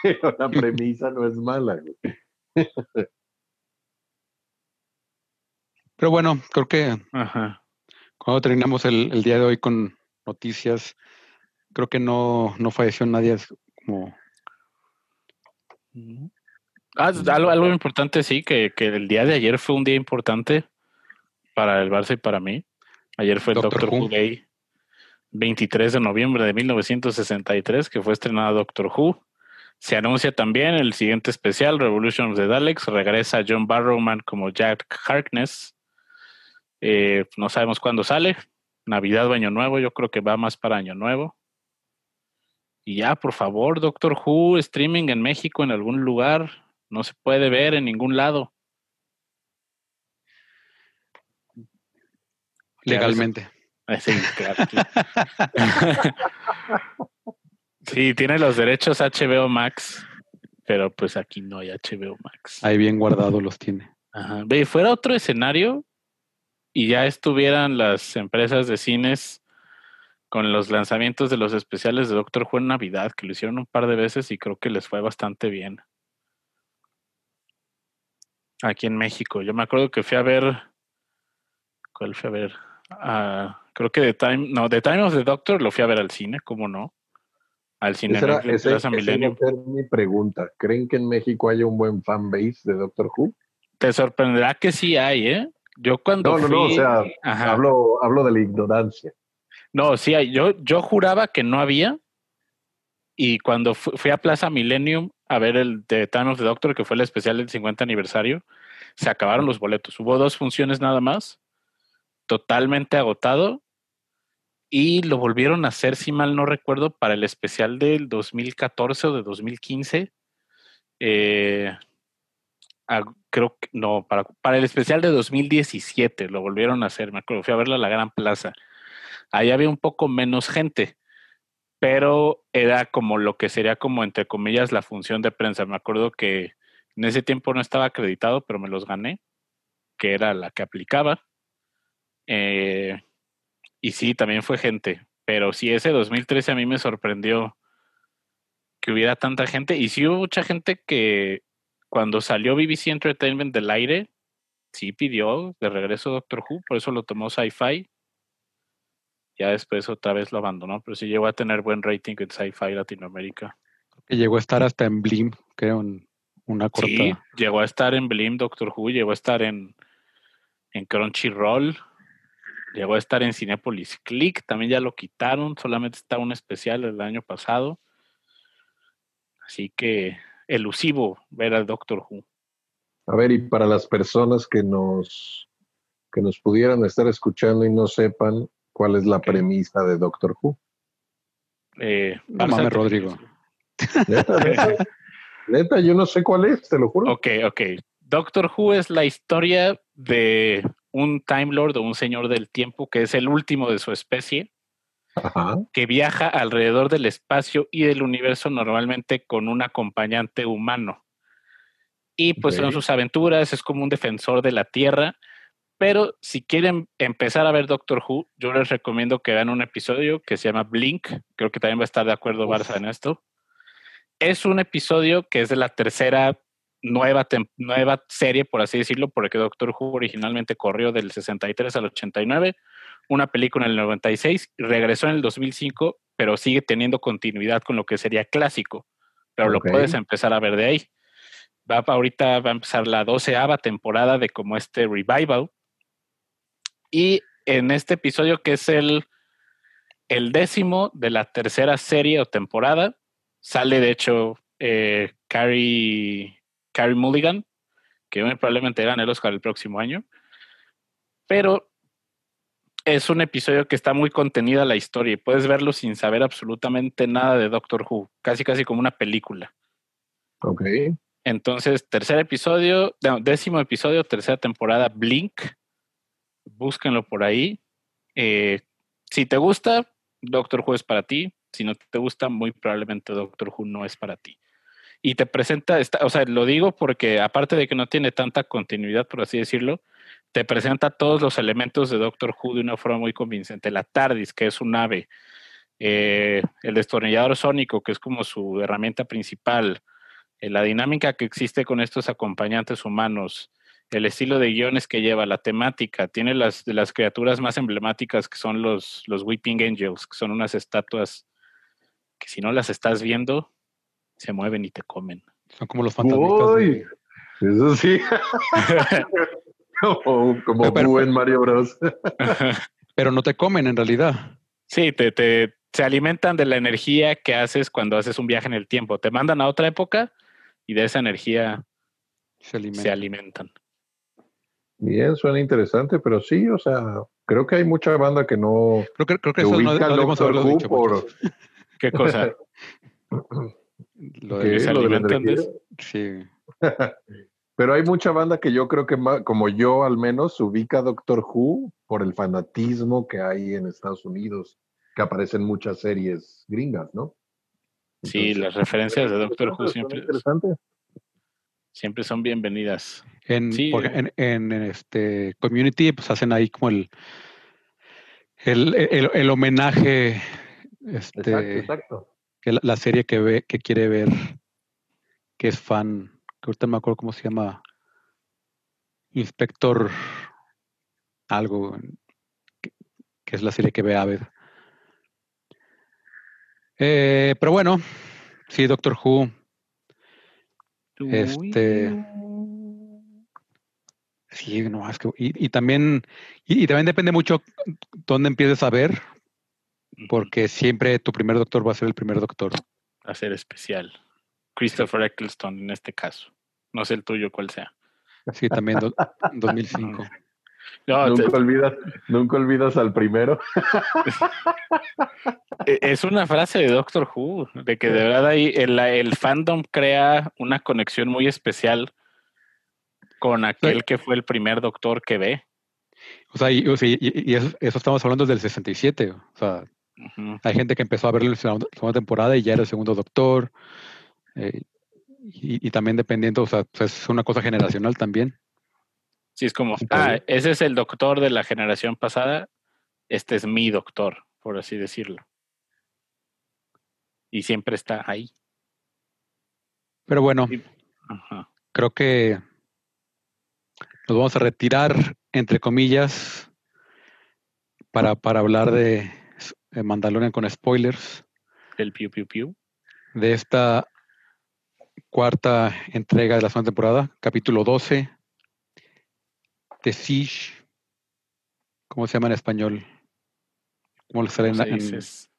pero la premisa no es mala, güey. Pero bueno, creo que Ajá. cuando terminamos el, el día de hoy con noticias, creo que no, no falleció nadie es como Ah, algo, algo importante, sí, que, que el día de ayer fue un día importante para el Barça y para mí. Ayer fue el Doctor Doctor, Who. Who Day, 23 de noviembre de 1963, que fue estrenada Doctor Who. Se anuncia también el siguiente especial, Revolution of the Daleks. Regresa John Barrowman como Jack Harkness. Eh, no sabemos cuándo sale. Navidad o Año Nuevo, yo creo que va más para Año Nuevo. Y ya, por favor, Doctor Who, streaming en México en algún lugar. No se puede ver en ningún lado. legalmente. Ah, Sí, claro. claro. sí, tiene los derechos HBO Max, pero pues aquí no hay HBO Max. Ahí bien guardado los tiene. Ajá. Ve, fuera otro escenario y ya estuvieran las empresas de cines con los lanzamientos de los especiales de Doctor Who en Navidad, que lo hicieron un par de veces y creo que les fue bastante bien. Aquí en México. Yo me acuerdo que fui a ver. ¿Cuál fui a ver? Ah, creo que The Time. No, The Time of the Doctor lo fui a ver al cine, ¿cómo no? Al cine Esa, era- ese- esa iba a Millennium. ser mi pregunta. ¿Creen que en México haya un buen fan base de Doctor Who? Te sorprenderá que sí hay, ¿eh? Yo cuando No, no, no, o fui- sea, Ajá. Hablo, hablo de la ignorancia. No, sí, hay. yo, yo juraba que no había. Y cuando fu- fui a Plaza Millennium a ver el de of the Doctor, que fue el especial del 50 aniversario, se acabaron los boletos. Hubo dos funciones nada más, totalmente agotado. Y lo volvieron a hacer, si mal no recuerdo, para el especial del 2014 o de 2015. Eh, ah, creo que no, para, para el especial de 2017 lo volvieron a hacer. Me acuerdo, fui a verla a la Gran Plaza. Ahí había un poco menos gente, pero era como lo que sería como, entre comillas, la función de prensa. Me acuerdo que en ese tiempo no estaba acreditado, pero me los gané, que era la que aplicaba. Eh, y sí, también fue gente, pero sí, ese 2013 a mí me sorprendió que hubiera tanta gente. Y sí hubo mucha gente que cuando salió BBC Entertainment del aire, sí pidió de regreso Doctor Who, por eso lo tomó Sci-Fi. Ya después otra vez lo abandonó, pero sí llegó a tener buen rating en Sci-Fi Latinoamérica. Que llegó a estar hasta en Blim, creo, en una corta. Sí, llegó a estar en Blim Doctor Who, llegó a estar en, en Crunchyroll, llegó a estar en Cinepolis Click, también ya lo quitaron, solamente está un especial el año pasado. Así que elusivo ver al Doctor Who. A ver, y para las personas que nos, que nos pudieran estar escuchando y no sepan cuál es la premisa de Doctor Who. Eh, No mames, te- Rodrigo. Neta, neta, neta, yo no sé cuál es, te lo juro. Ok, ok. Doctor Who es la historia de un Time Lord o un señor del tiempo que es el último de su especie, Ajá. que viaja alrededor del espacio y del universo normalmente con un acompañante humano. Y pues Ok. en sus aventuras es como un defensor de la Tierra. Pero si quieren empezar a ver Doctor Who, yo les recomiendo que vean un episodio que se llama Blink. Creo que también va a estar de acuerdo. Barça en esto. Es un episodio que es de la tercera nueva, nueva serie, por así decirlo, porque Doctor Who originalmente corrió del 63 al 89, una película en el 96, regresó en el 2005, pero sigue teniendo continuidad con lo que sería clásico. Pero lo puedes empezar a ver de ahí. Va, ahorita va a empezar la doceava temporada de como este revival. Y en este episodio, que es el, el décimo de la tercera serie o temporada, sale de hecho eh, Carrie, Carrie Mulligan, que probablemente gane el Oscar el próximo año. Pero es un episodio que está muy contenida la historia y puedes verlo sin saber absolutamente nada de Doctor Who, casi casi como una película. Ok. Entonces, tercer episodio, no, décimo episodio, tercera temporada, Blink. Búsquenlo por ahí. Eh, si te gusta, Doctor Who es para ti. Si no te gusta, muy probablemente Doctor Who no es para ti. Y te presenta, esta- o sea, lo digo porque aparte de que no tiene tanta continuidad, por así decirlo, te presenta todos los elementos de Doctor Who de una forma muy convincente. La TARDIS, que es un ave, eh, el destornillador sónico, que es como su herramienta principal, eh, la dinámica que existe con estos acompañantes humanos, el estilo de guiones que lleva, la temática, tiene las de las criaturas más emblemáticas que son los, los Weeping Angels, que son unas estatuas que si no las estás viendo, se mueven y te comen. Son como los fantasmitas. Uy, de- eso sí. como como Pero- Boo en Mario Bros. pero no te comen en realidad. Sí, te, te, se alimentan de la energía que haces cuando haces un viaje en el tiempo. Te mandan a otra época y de esa energía Se alimentan. se alimentan. Bien, suena interesante, pero sí, o sea, creo que hay mucha banda que no Creo que, creo que que eso no, ubica no debemos haberlo dicho. por. ¿Qué cosa? Lo de- se lo alimentan de sí. Pero hay mucha banda que yo creo que, como yo al menos, ubica Doctor Who por el fanatismo que hay en Estados Unidos, que aparecen muchas series gringas, ¿no? Sí, las referencias de Doctor Who siempre, interesante. Siempre son bienvenidas. En, Sí. porque en, en- en este community, pues hacen ahí como el el, el, el homenaje, este, Exacto, exacto. que la, la serie que ve, que quiere ver, que es fan, que ahorita no me acuerdo cómo se llama, Inspector algo, que, que es la serie que ve a ver. Eh, pero bueno, sí, Doctor Who, Este- sí, no, es que, y, y también, y, y también depende mucho dónde empieces a ver, porque siempre tu primer doctor va a ser el primer doctor. a ser especial. Christopher Eccleston en este caso. No sé el tuyo cuál sea. Sí, también do- 2005. No, te- Nunca olvidas, nunca olvidas al primero. e- es una frase de Doctor Who, de que de verdad ahí el, el fandom crea una conexión muy especial con aquel que fue el primer doctor que ve. O sea, y, eso, eso estamos hablando del 67. O sea, hay gente que empezó a verlo en la segunda, segunda temporada y ya era el segundo doctor. eh, y, y también dependiendo, o sea, pues es una cosa generacional también. Sí, es como, ah, ese es el doctor de la generación pasada, este es mi doctor, por así decirlo. Y siempre está ahí. Pero bueno, Sí. Ajá. creo que nos vamos a retirar, entre comillas, para, para hablar de, de Mandalorian con spoilers, El piu piu piu. de esta cuarta entrega de la segunda temporada, capítulo 12, The Siege. ¿Cómo se llama en español? ¿Cómo le sale en, ¿Cómo se en-? Es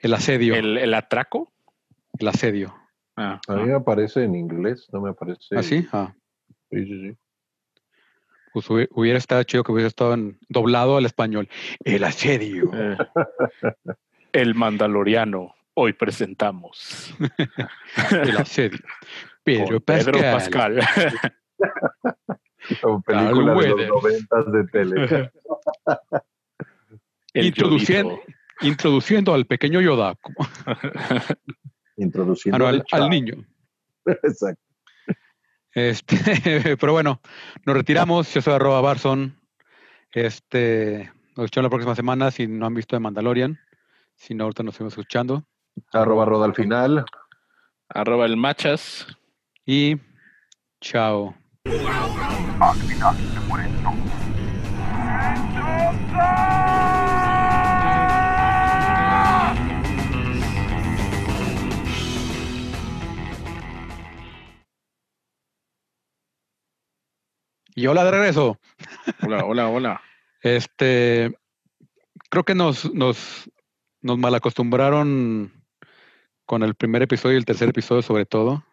el asedio? El, ¿El, el atraco? asedio. Ah, A mí me aparece en inglés, no me aparece. ¿Ah, sí? Ah, Sí, sí, sí. pues hubi- hubiera estado chido que hubiera estado en- doblado al español. El asedio. eh, el Mandaloriano. Hoy presentamos. El asedio. Pedro con Pedro Pascal. Película de los noventas de tele. Introduciendo, al pequeño Yoda. Introduciendo Ah, no, al niño. Exacto. Este, pero bueno, nos retiramos. Yo soy arroba Barson. Este, nos escuchamos la próxima semana si no han visto de Mandalorian. Si no, ahorita nos seguimos escuchando. Arroba roda al final. Arroba el machas. Y chao. Al final se mueren todos. Y hola de regreso. Hola, hola, hola. Este, creo que nos, nos, nos malacostumbraron con el primer episodio y el tercer episodio sobre todo.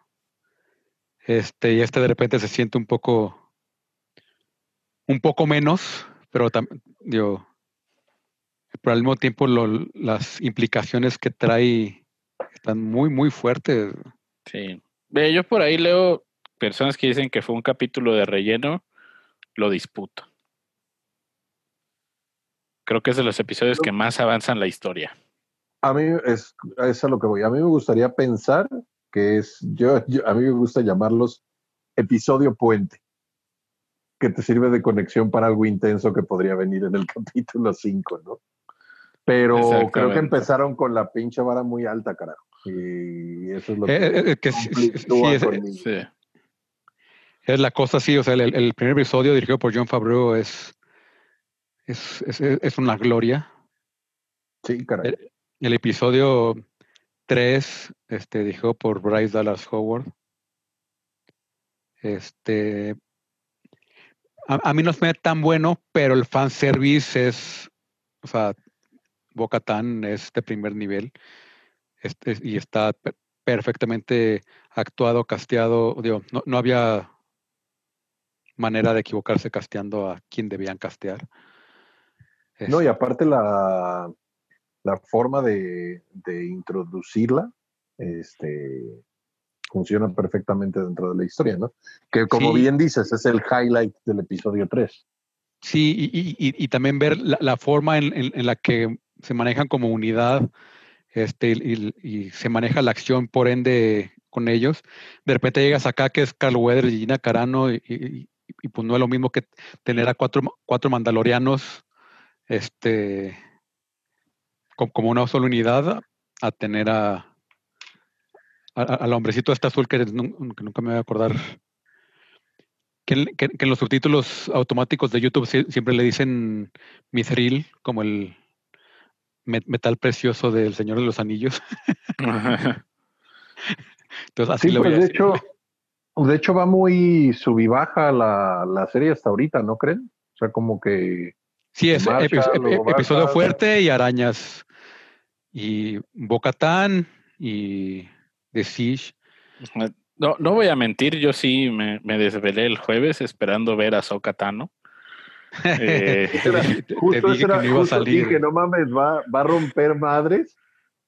Este, y este de repente se siente un poco, un poco menos, pero también, digo, pero al mismo tiempo lo- las implicaciones que trae están muy, muy fuertes. Sí. Ve, yo por ahí leo personas que dicen que fue un capítulo de relleno, lo disputo. Creo que es de los episodios que más avanzan la historia. A mí es, es a lo que voy. A mí me gustaría pensar que es, yo, yo- a mí me gusta llamarlos episodio puente, que te sirve de conexión para algo intenso que podría venir en el capítulo 5, ¿no? Pero creo que empezaron con la pinche vara muy alta, carajo. Y eso es lo Eh, que, eh, eh, que sí- sí- sí, es-. Sí. Es la cosa así, o sea, el, el primer episodio dirigido por John Favreau es, es, es, es una gloria. Sí, caray. Eh, El episodio 3, este, dirigido por Bryce Dallas Howard. Este, a, a mí no se me tan bueno, pero el fanservice es, o sea, Boca Tan es de primer nivel este, y está pe- perfectamente actuado, casteado. Digo, no, no había manera de equivocarse casteando a quien debían castear. No, y Este, aparte la, la forma de, de introducirla este, funciona perfectamente dentro de la historia, ¿no? Que como Sí. bien dices, es el highlight del episodio 3. Sí, y, y- y- también ver la, la forma en, en- en la que se manejan como unidad este, y, y se maneja la acción, por ende, con ellos. De repente llegas acá que es Carl Weather y Gina Carano, y, pues no es lo mismo que tener a cuatro, cuatro mandalorianos este, co- como una sola unidad a tener a, a- al hombrecito este azul que, que nunca me voy a acordar. Que, en- que- que en los subtítulos automáticos de YouTube sie- siempre le dicen mithril, como el me- metal precioso del Señor de los Anillos. Entonces así Sí, le voy pues a de decir. hecho, de hecho va muy subibaja la, la serie hasta ahorita, ¿no creen? O sea, como que Sí, es marcha, epi- epi- luego episodio baja. fuerte y arañas. Y Bocatán y The Siege. No, no voy a mentir, yo sí me, me desvelé el jueves esperando ver a Sokatano. Eh, Era- te- te justo dije era- que no iba a justo salir. dije, no mames, va, va a romper madres.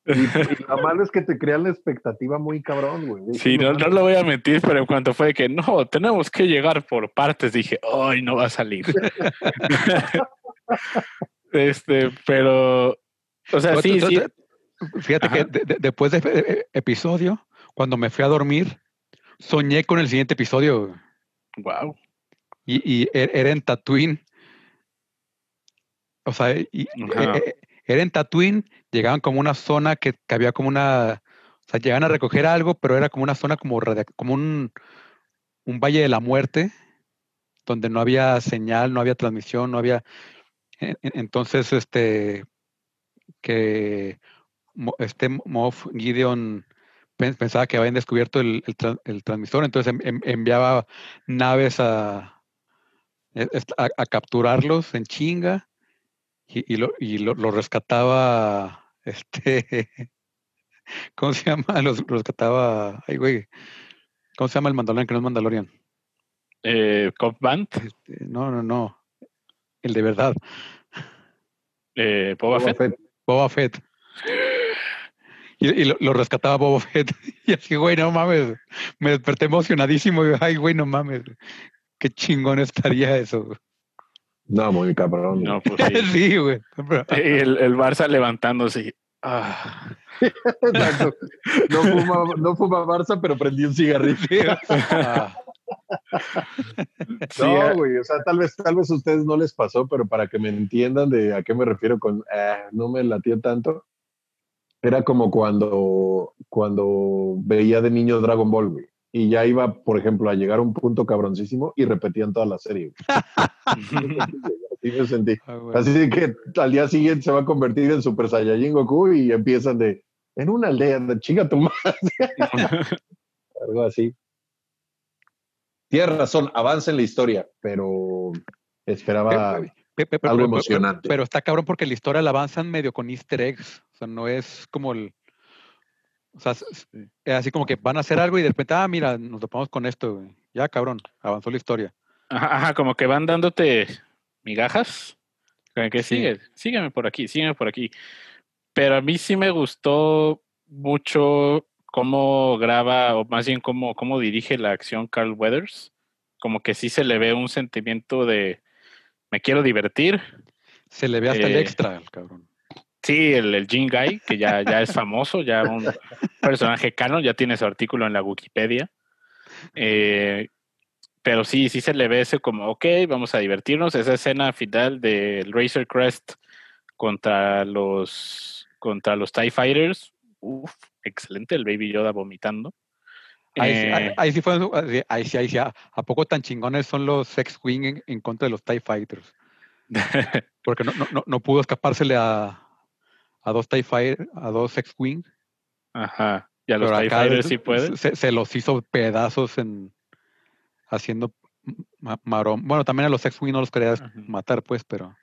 Y, y lo malo es que te crean la expectativa muy cabrón, güey. Sí, no, no lo voy a mentir, pero en cuanto fue que no, tenemos que llegar por partes, dije, ay, no va a salir. este, pero, o sea, sí, sí. Fíjate Ajá. que de- de- después de ese episodio, cuando me fui a dormir, soñé con el siguiente episodio. Wow. Y, y e- era en Tatooine. O sea, y- Ajá. e- e- era en Tatooine, llegaban como una zona que, que había como una, o sea, llegaban a recoger algo, pero era como una zona como, como un, un valle de la muerte, donde no había señal, no había transmisión, no había... en- en- Entonces, este, que este Moff Gideon pen- pensaba que habían descubierto el, el tran- el transmisor, entonces enviaba naves a, e- a, a capturarlos en chinga y, y lo, y lo, lo rescataba, este, ¿cómo se llama? Los lo rescataba, ay güey, ¿cómo se llama el Mandalorian que no es Mandalorian? Eh, Cop Band, Este, no, no, no, el de verdad, eh, Boba Boba Fett. Fett. Boba Fett. Y, y lo, lo rescataba Boba Fett. Y así, güey, no mames. Me desperté emocionadísimo. Y, ay, güey, no mames. Qué chingón estaría eso. No, muy cabrón. No, pues sí. Sí, güey. Y el, el Barça levantándose. ah. Exacto. No fuma, no fuma Barça, pero prendí un cigarrillo. Ah, Sí, No, eh, güey, o sea, tal vez, tal vez a ustedes no les pasó, pero para que me entiendan de a qué me refiero con "Ah, no me latió tanto, era como cuando, cuando veía de niño Dragon Ball, güey. Y ya iba, por ejemplo, a llegar a un punto cabroncísimo y repetían toda la serie. güey. Así me sentí. ah. Así que al día siguiente se va a convertir en Super Saiyajin Goku y empiezan de en una aldea de chinga tu madre. Algo así. Tienes razón, avanza en la historia, pero esperaba. Pero, Algo pero- pero- emocionante. Pero está cabrón porque la historia la avanzan medio con easter eggs. O sea, no es como el... O sea, es- es así como que van a hacer algo y de repente, ah, mira, nos topamos con esto. güey. Ya, cabrón, avanzó la historia. Ajá, ajá, como que van dándote migajas. Que Sí. sigue, sígueme por aquí, sígueme por aquí. Pero a mí sí me gustó mucho cómo graba, o más bien cómo, cómo dirige la acción Carl Weathers. Como que sí se le ve un sentimiento de me quiero divertir. Se le ve hasta el Eh, extra al cabrón. Sí, el, el Jean Guy, que ya, ya es famoso, ya un personaje canon, ya tiene su artículo en la Wikipedia. Eh, pero sí, sí se le ve ese como, ok, vamos a divertirnos. Esa escena final del Razor Crest contra los contra los TIE Fighters. Uf, excelente, el Baby Yoda vomitando. Ahí, sí- ahí- Eh, ahí sí fue, ahí- sí, ahí sí, ¿a, a poco tan chingones son los X-Wing en, en contra de los TIE Fighters? Porque no, no, no, no pudo escapársele a, a dos TIE Fighters, a dos X-Wing. Ajá. Y a los pero TIE Fighters sí puede. Se, se los hizo pedazos en haciendo ma- marón. Bueno, también a los X-Wing no los quería Ujú. matar, pues, pero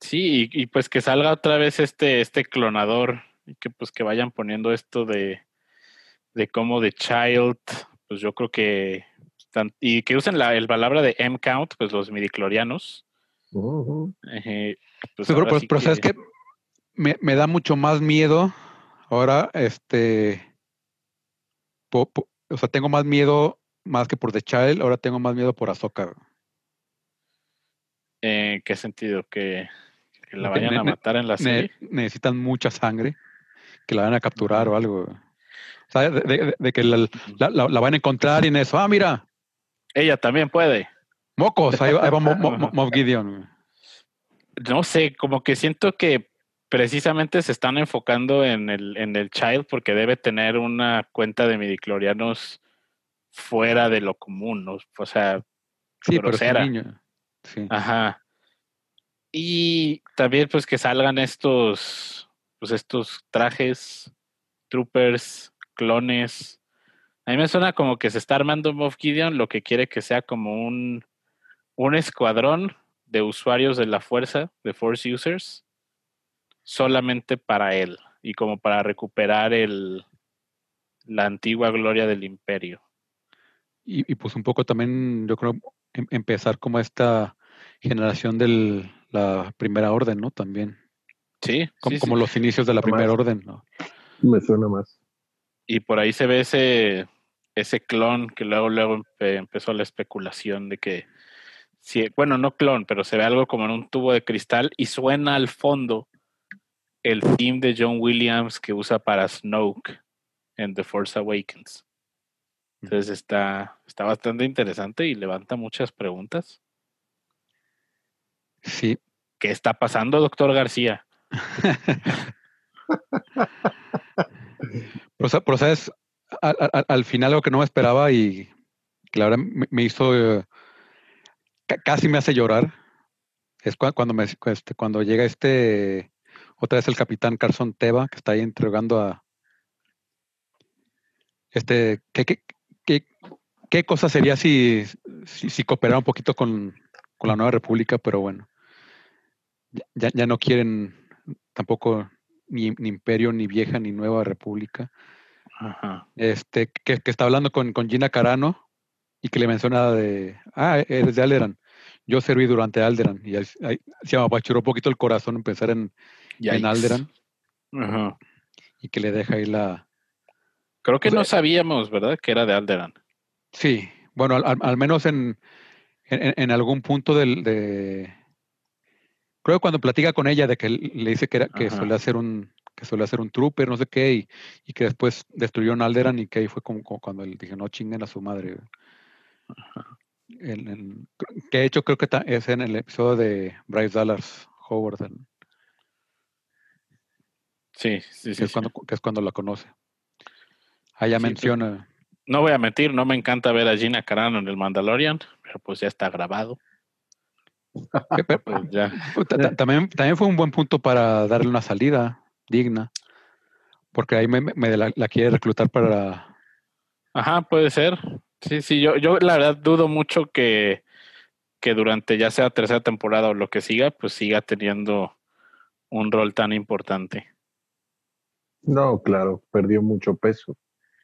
Sí, y, y pues que salga otra vez este, este clonador y que pues que vayan poniendo esto de, de cómo de Child, pues yo creo que y que usen la el palabra de M count, pues los midiclorianos. Ujú. eh, pues pero, ahora pero- sí pero sabes que me, me da mucho más miedo ahora, este, po- po- o sea, tengo más miedo más que por The Child, ahora tengo más miedo por güey. ¿En qué sentido? ¿Que, que la vayan ne- a matar en la Ne- serie? necesitan mucha sangre, que la van a capturar o algo. O sea, de, de- de que la, la- la- la van a encontrar y en eso, ah, mira, Ella también puede. mocos, ahí, va- ahí va Mo- Mo- Mo- Moff Gideon. no sé, como que siento que precisamente se están enfocando en el, en el Child porque debe tener una cuenta de midiclorianos fuera de lo común, ¿no? O sea, Sí, pero Grosera. niño. Sí. ajá. Y también pues que salgan estos, pues estos trajes, troopers, clones. A mí me suena como que se está armando Moff Gideon lo que quiere que sea como un, un escuadrón de usuarios de la fuerza, de Force Users, solamente para él y como para recuperar el, la antigua gloria del imperio. Y, y, pues un poco también, yo creo, em- empezar como esta generación de la primera orden, ¿no? También. Sí, Como, sí, como sí. los inicios de la Más. primera orden, ¿no? Me suena más. Y por ahí se ve ese, ese clon que luego, luego empe- empezó la especulación de que, si, bueno, no clon, pero se ve algo como en un tubo de cristal y suena al fondo el theme de John Williams que usa para Snoke en The Force Awakens. Entonces está, está bastante interesante y levanta muchas preguntas. Sí. ¿Qué está pasando, doctor García? Pero, sa- pero, sabes, al, al- al final lo que no me esperaba y que la verdad me, me hizo, eh, ca- casi me hace llorar, es cua- cuando, me, este, cuando llega este, otra vez el capitán Carson Teva, que está ahí interrogando a, este, ¿qué, qué, qué, qué cosa sería si, si, si cooperara un poquito con, con la Nueva República? Pero bueno, ya- ya, no quieren tampoco ni, ni imperio, ni vieja, ni nueva república. Ajá. Este, que, que está hablando con, con Gina Carano y que le menciona de, ah, eres de Alderan. Yo serví durante Alderan y ahí, ahí se me apachurró un poquito el corazón en, en Yikes. Alderan Ajá. y que le deja ahí la... Creo que O sea- no sabíamos, ¿verdad? Que era de Alderan. Sí, bueno, al, menos en, en, en algún punto del, de... Creo que cuando platica con ella de que le dice que, era, que Ajá. suele hacer un que suele hacer un trooper, no sé qué, y, y que después destruyó un Alderan y que ahí fue como, como cuando él dije, no chinguen a su madre. güey". El- el- que de hecho creo que ta- es en el episodio de Bryce Dallas Howard, en- Sí, sí, que, sí. es sí. cuando, que es cuando la conoce. Allá Sí, pues, menciona, No voy a mentir, no me encanta ver a Gina Carano en el Mandalorian, pero pues ya está grabado. pero- Pues ya. ta- también, también fue un buen punto para darle una salida digna, porque ahí me, me la, la quiere reclutar para... Ajá, puede ser. Sí, sí, yo, yo la verdad dudo mucho que, que durante ya sea tercera temporada o lo que siga, pues siga teniendo un rol tan importante. No, claro, perdió mucho peso.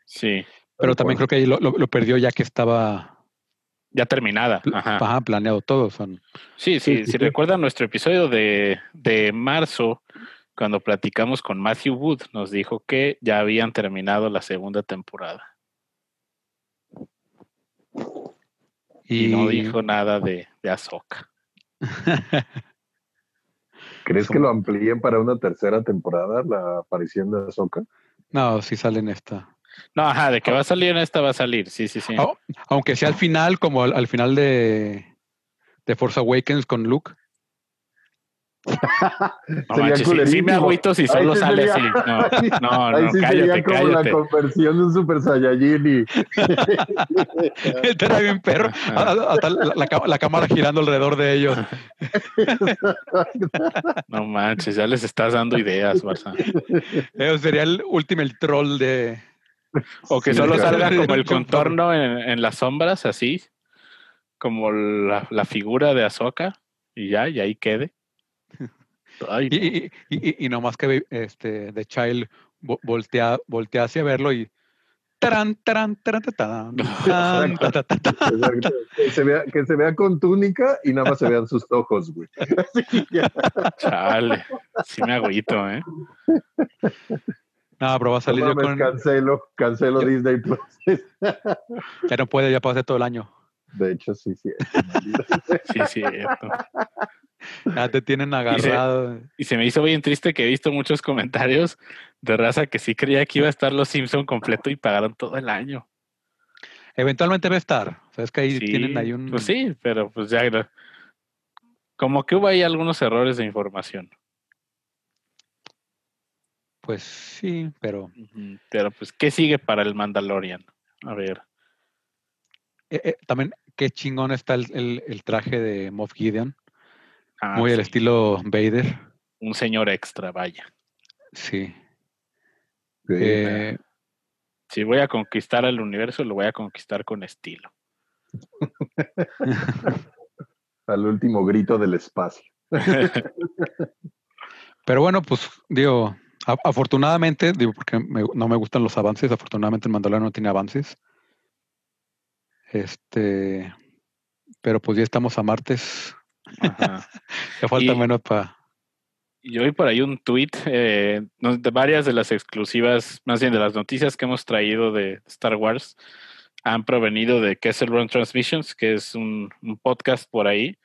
Sí, Pero también creo que ahí lo, lo- lo perdió ya que estaba ya terminada. Ajá. ajá, planeado todo. Son, Sí, sí, Sí, sí, si sí. recuerdan nuestro episodio de, de marzo, cuando platicamos con Matthew Wood, nos dijo que ya habían terminado la segunda temporada. Y, no dijo nada de, de Ahsoka. ¿Crees que lo amplíen para una tercera temporada la aparición de Ahsoka? No, sí sale en esta. No, ajá, de que va a salir en esta va a salir, sí, sí, sí. Au- aunque sea al final, como al, al final de, de Force Awakens con Luke. No Sería manches, sí, sí me agüito si Ahí solo sí sale sería- así. No, no, Ahí no, sí cállate, sería como cállate. la conversión de un Super Saiyajin y Este era bien perro. Hasta la, la ca- la cámara girando alrededor de ellos. No manches, ya les estás dando ideas, Barça. Eso sería el ultimate troll de. O que Sí, solo claro. salga como el contorno en, en las sombras, así, como la, la figura de Ahsoka, y ya, y ahí quede. Ay, Y, no. y, y, y- y nomás que este, The Child vo- voltea, voltea hacia verlo y. Taran, taran, taran, taran, tan, ta, ta, ta, ta. Exacto. que, se vea, que se vea con túnica y nada más se vean sus ojos, güey. Chale, sí me agüito, ¿eh? No, pero va a salir no yo con. cancelo, cancelo Yo- Disney Plus. Ya no puede, ya pasé todo el año. De hecho, sí, sí. Sí, cierto. Ya te tienen agarrado. Y se me hizo bien triste que he visto muchos comentarios de raza que sí creía que iba a estar los Simpson completo y pagaron todo el año. Eventualmente va a estar. Sabes que ahí Sí, tienen ahí un. Pues sí, pero pues ya. Como que hubo ahí algunos errores de información. Pues sí, pero. Pero pues, ¿qué sigue para el Mandalorian? A ver. eh, eh, también, qué chingón está el, el- el traje de Moff Gideon. Ah, muy al sí, estilo Vader. Un señor extra, vaya. Sí. Sí. Eh, Si voy a conquistar el universo, lo voy a conquistar con estilo. Al último grito del espacio. pero bueno, pues digo, afortunadamente, digo, porque me- no me gustan los avances, afortunadamente el Mandalorian no tiene avances. Este, pero pues ya estamos a martes. Ajá. Ya falta Y- menos para. Y Yo vi por ahí un tweet eh, de varias de las exclusivas, más bien de las noticias que hemos traído de Star Wars, han provenido de Kessel Run Transmissions, que es un, un podcast por ahí,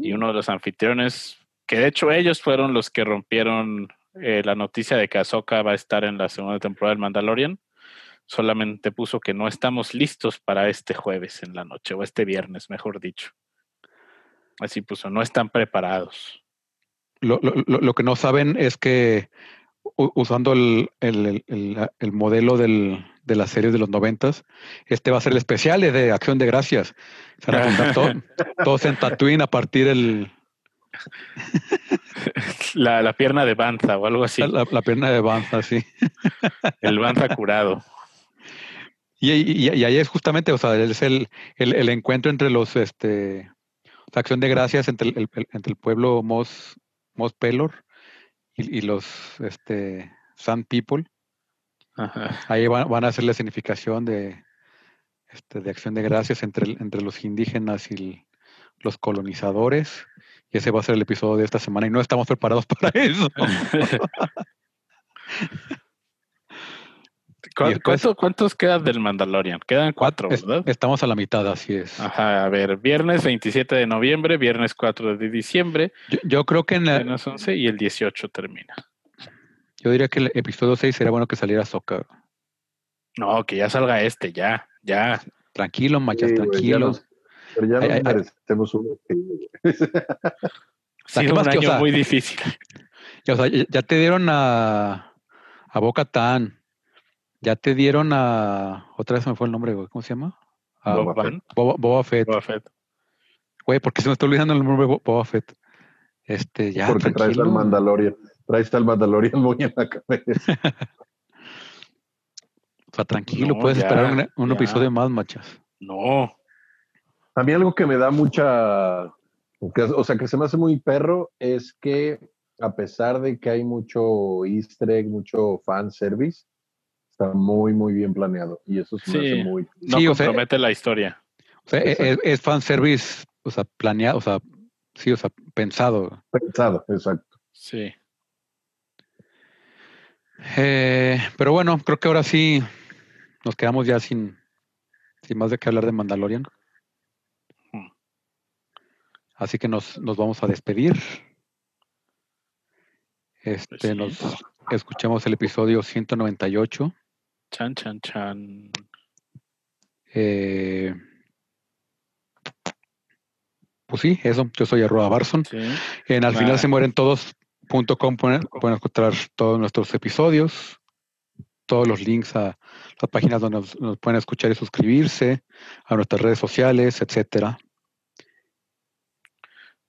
y uno de los anfitriones, que de hecho ellos fueron los que rompieron eh, la noticia de que Ahsoka va a estar en la segunda temporada del Mandalorian, solamente puso que no estamos listos para este jueves en la noche, o este viernes, mejor dicho. Así puso, no están preparados. Lo, lo- lo- que no saben es que usando el, el- el- el- el modelo del- de las series de los noventas, este va a ser el especial de, Acción de Gracias. Se van a juntar to- todos en Tatooine a partir el, La, la pierna de Banza o algo así. la, la pierna de Banza, sí. El Banza curado. Y, y- y ahí es justamente, o sea, es el, el, el encuentro entre los, este, Acción de Gracias entre el, el- entre el pueblo Mos, Mos Pelor y, y los, este, Sand People. Ajá. Ahí van, van a hacer la significación de, este, de acción de gracias entre, entre los indígenas y el- los colonizadores. Y ese va a ser el episodio de esta semana y no estamos preparados para eso. ¿Cu- Y después- cuánto- ¿Cuántos quedan del Mandalorian? Quedan cuatro, ¿verdad? estamos a la mitad, así es. Ajá, a ver, viernes 27 de noviembre, viernes 4 de diciembre, Yo, yo creo que en la- menos 11 y el 18 termina. yo diría que el episodio 6 sería bueno que saliera Soca. No, que ya salga este, ya, ya. Tranquilo, machas, Sí, ya tranquilo. nos- pero ya Ay, nos ay, merecemos uno. ¿qué un que, o año sea, muy difícil. Ya, o sea, ya- ya te dieron a, a Boca Tan. Ya te dieron a. Otra vez se me fue el nombre, güey. ¿Cómo se llama? A Boba Boba Fett. Boba, Boba Fett. Boba Fett. Güey, porque se me está olvidando el nombre de Boba Fett. Este, ya, porque traes tranquilo. al Mandalorian. Traes al Mandalorian muy en la cabeza. O sea, tranquilo, No, puedes ya, esperar un, episodio más, machas. No. A mí algo que me da mucha, o sea, que se me hace muy perro es que a pesar de que hay mucho easter egg, mucho fan service, está muy, muy bien planeado. Y eso se me Sí. hace muy... No Sí, o sea, compromete la historia. O sea, e- Exacto. es, es fanservice, o sea, planeado, o sea, sí, o sea, pensado. Pensado, exacto. Sí. Eh, pero bueno, creo que ahora sí nos quedamos ya sin, sin más de qué hablar de Mandalorian. Hmm. Así que nos, nos vamos a despedir. Este, sí. nos escuchamos el episodio 198. Chan, chan, chan. Eh, pues sí, eso. Yo soy arroba Barson. Sí. En al final Ah. se mueren todos.com pueden, pueden encontrar todos nuestros episodios, todos los links a las páginas donde nos, nos pueden escuchar y suscribirse, a nuestras redes sociales, etcétera.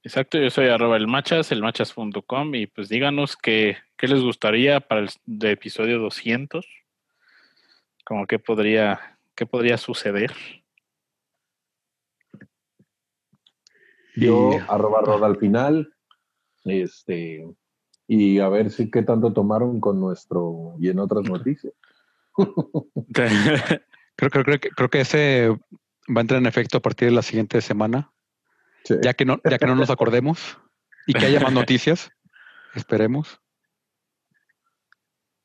Exacto, yo soy arroba el machas, elmachas.com y pues díganos qué, qué les gustaría para el de episodio 200. Como qué podría, qué podría suceder. Yo, Y- arroba roda al final. Este, y a ver si qué tanto tomaron con nuestro y en otras noticias. Creo, creo, creo que, creo que ese va a entrar en efecto a partir de la siguiente semana, Sí. ya que no, ya que no nos acordemos y que haya más noticias. Esperemos.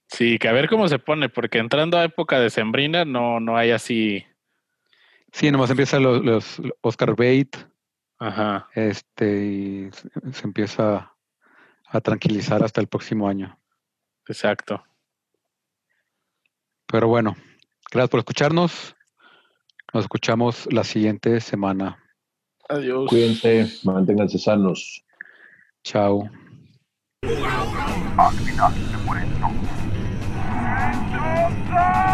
Sí, que a ver cómo se pone, porque entrando a época de sembrina no, no hay así. Sí, nomás empiezan los, los Oscar Bate, Ajá. este, y se se empieza a tranquilizar hasta el próximo año. Exacto. Pero bueno, gracias por escucharnos. Nos escuchamos la siguiente semana. Adiós. Cuídense, manténganse sanos. Chao. Stop!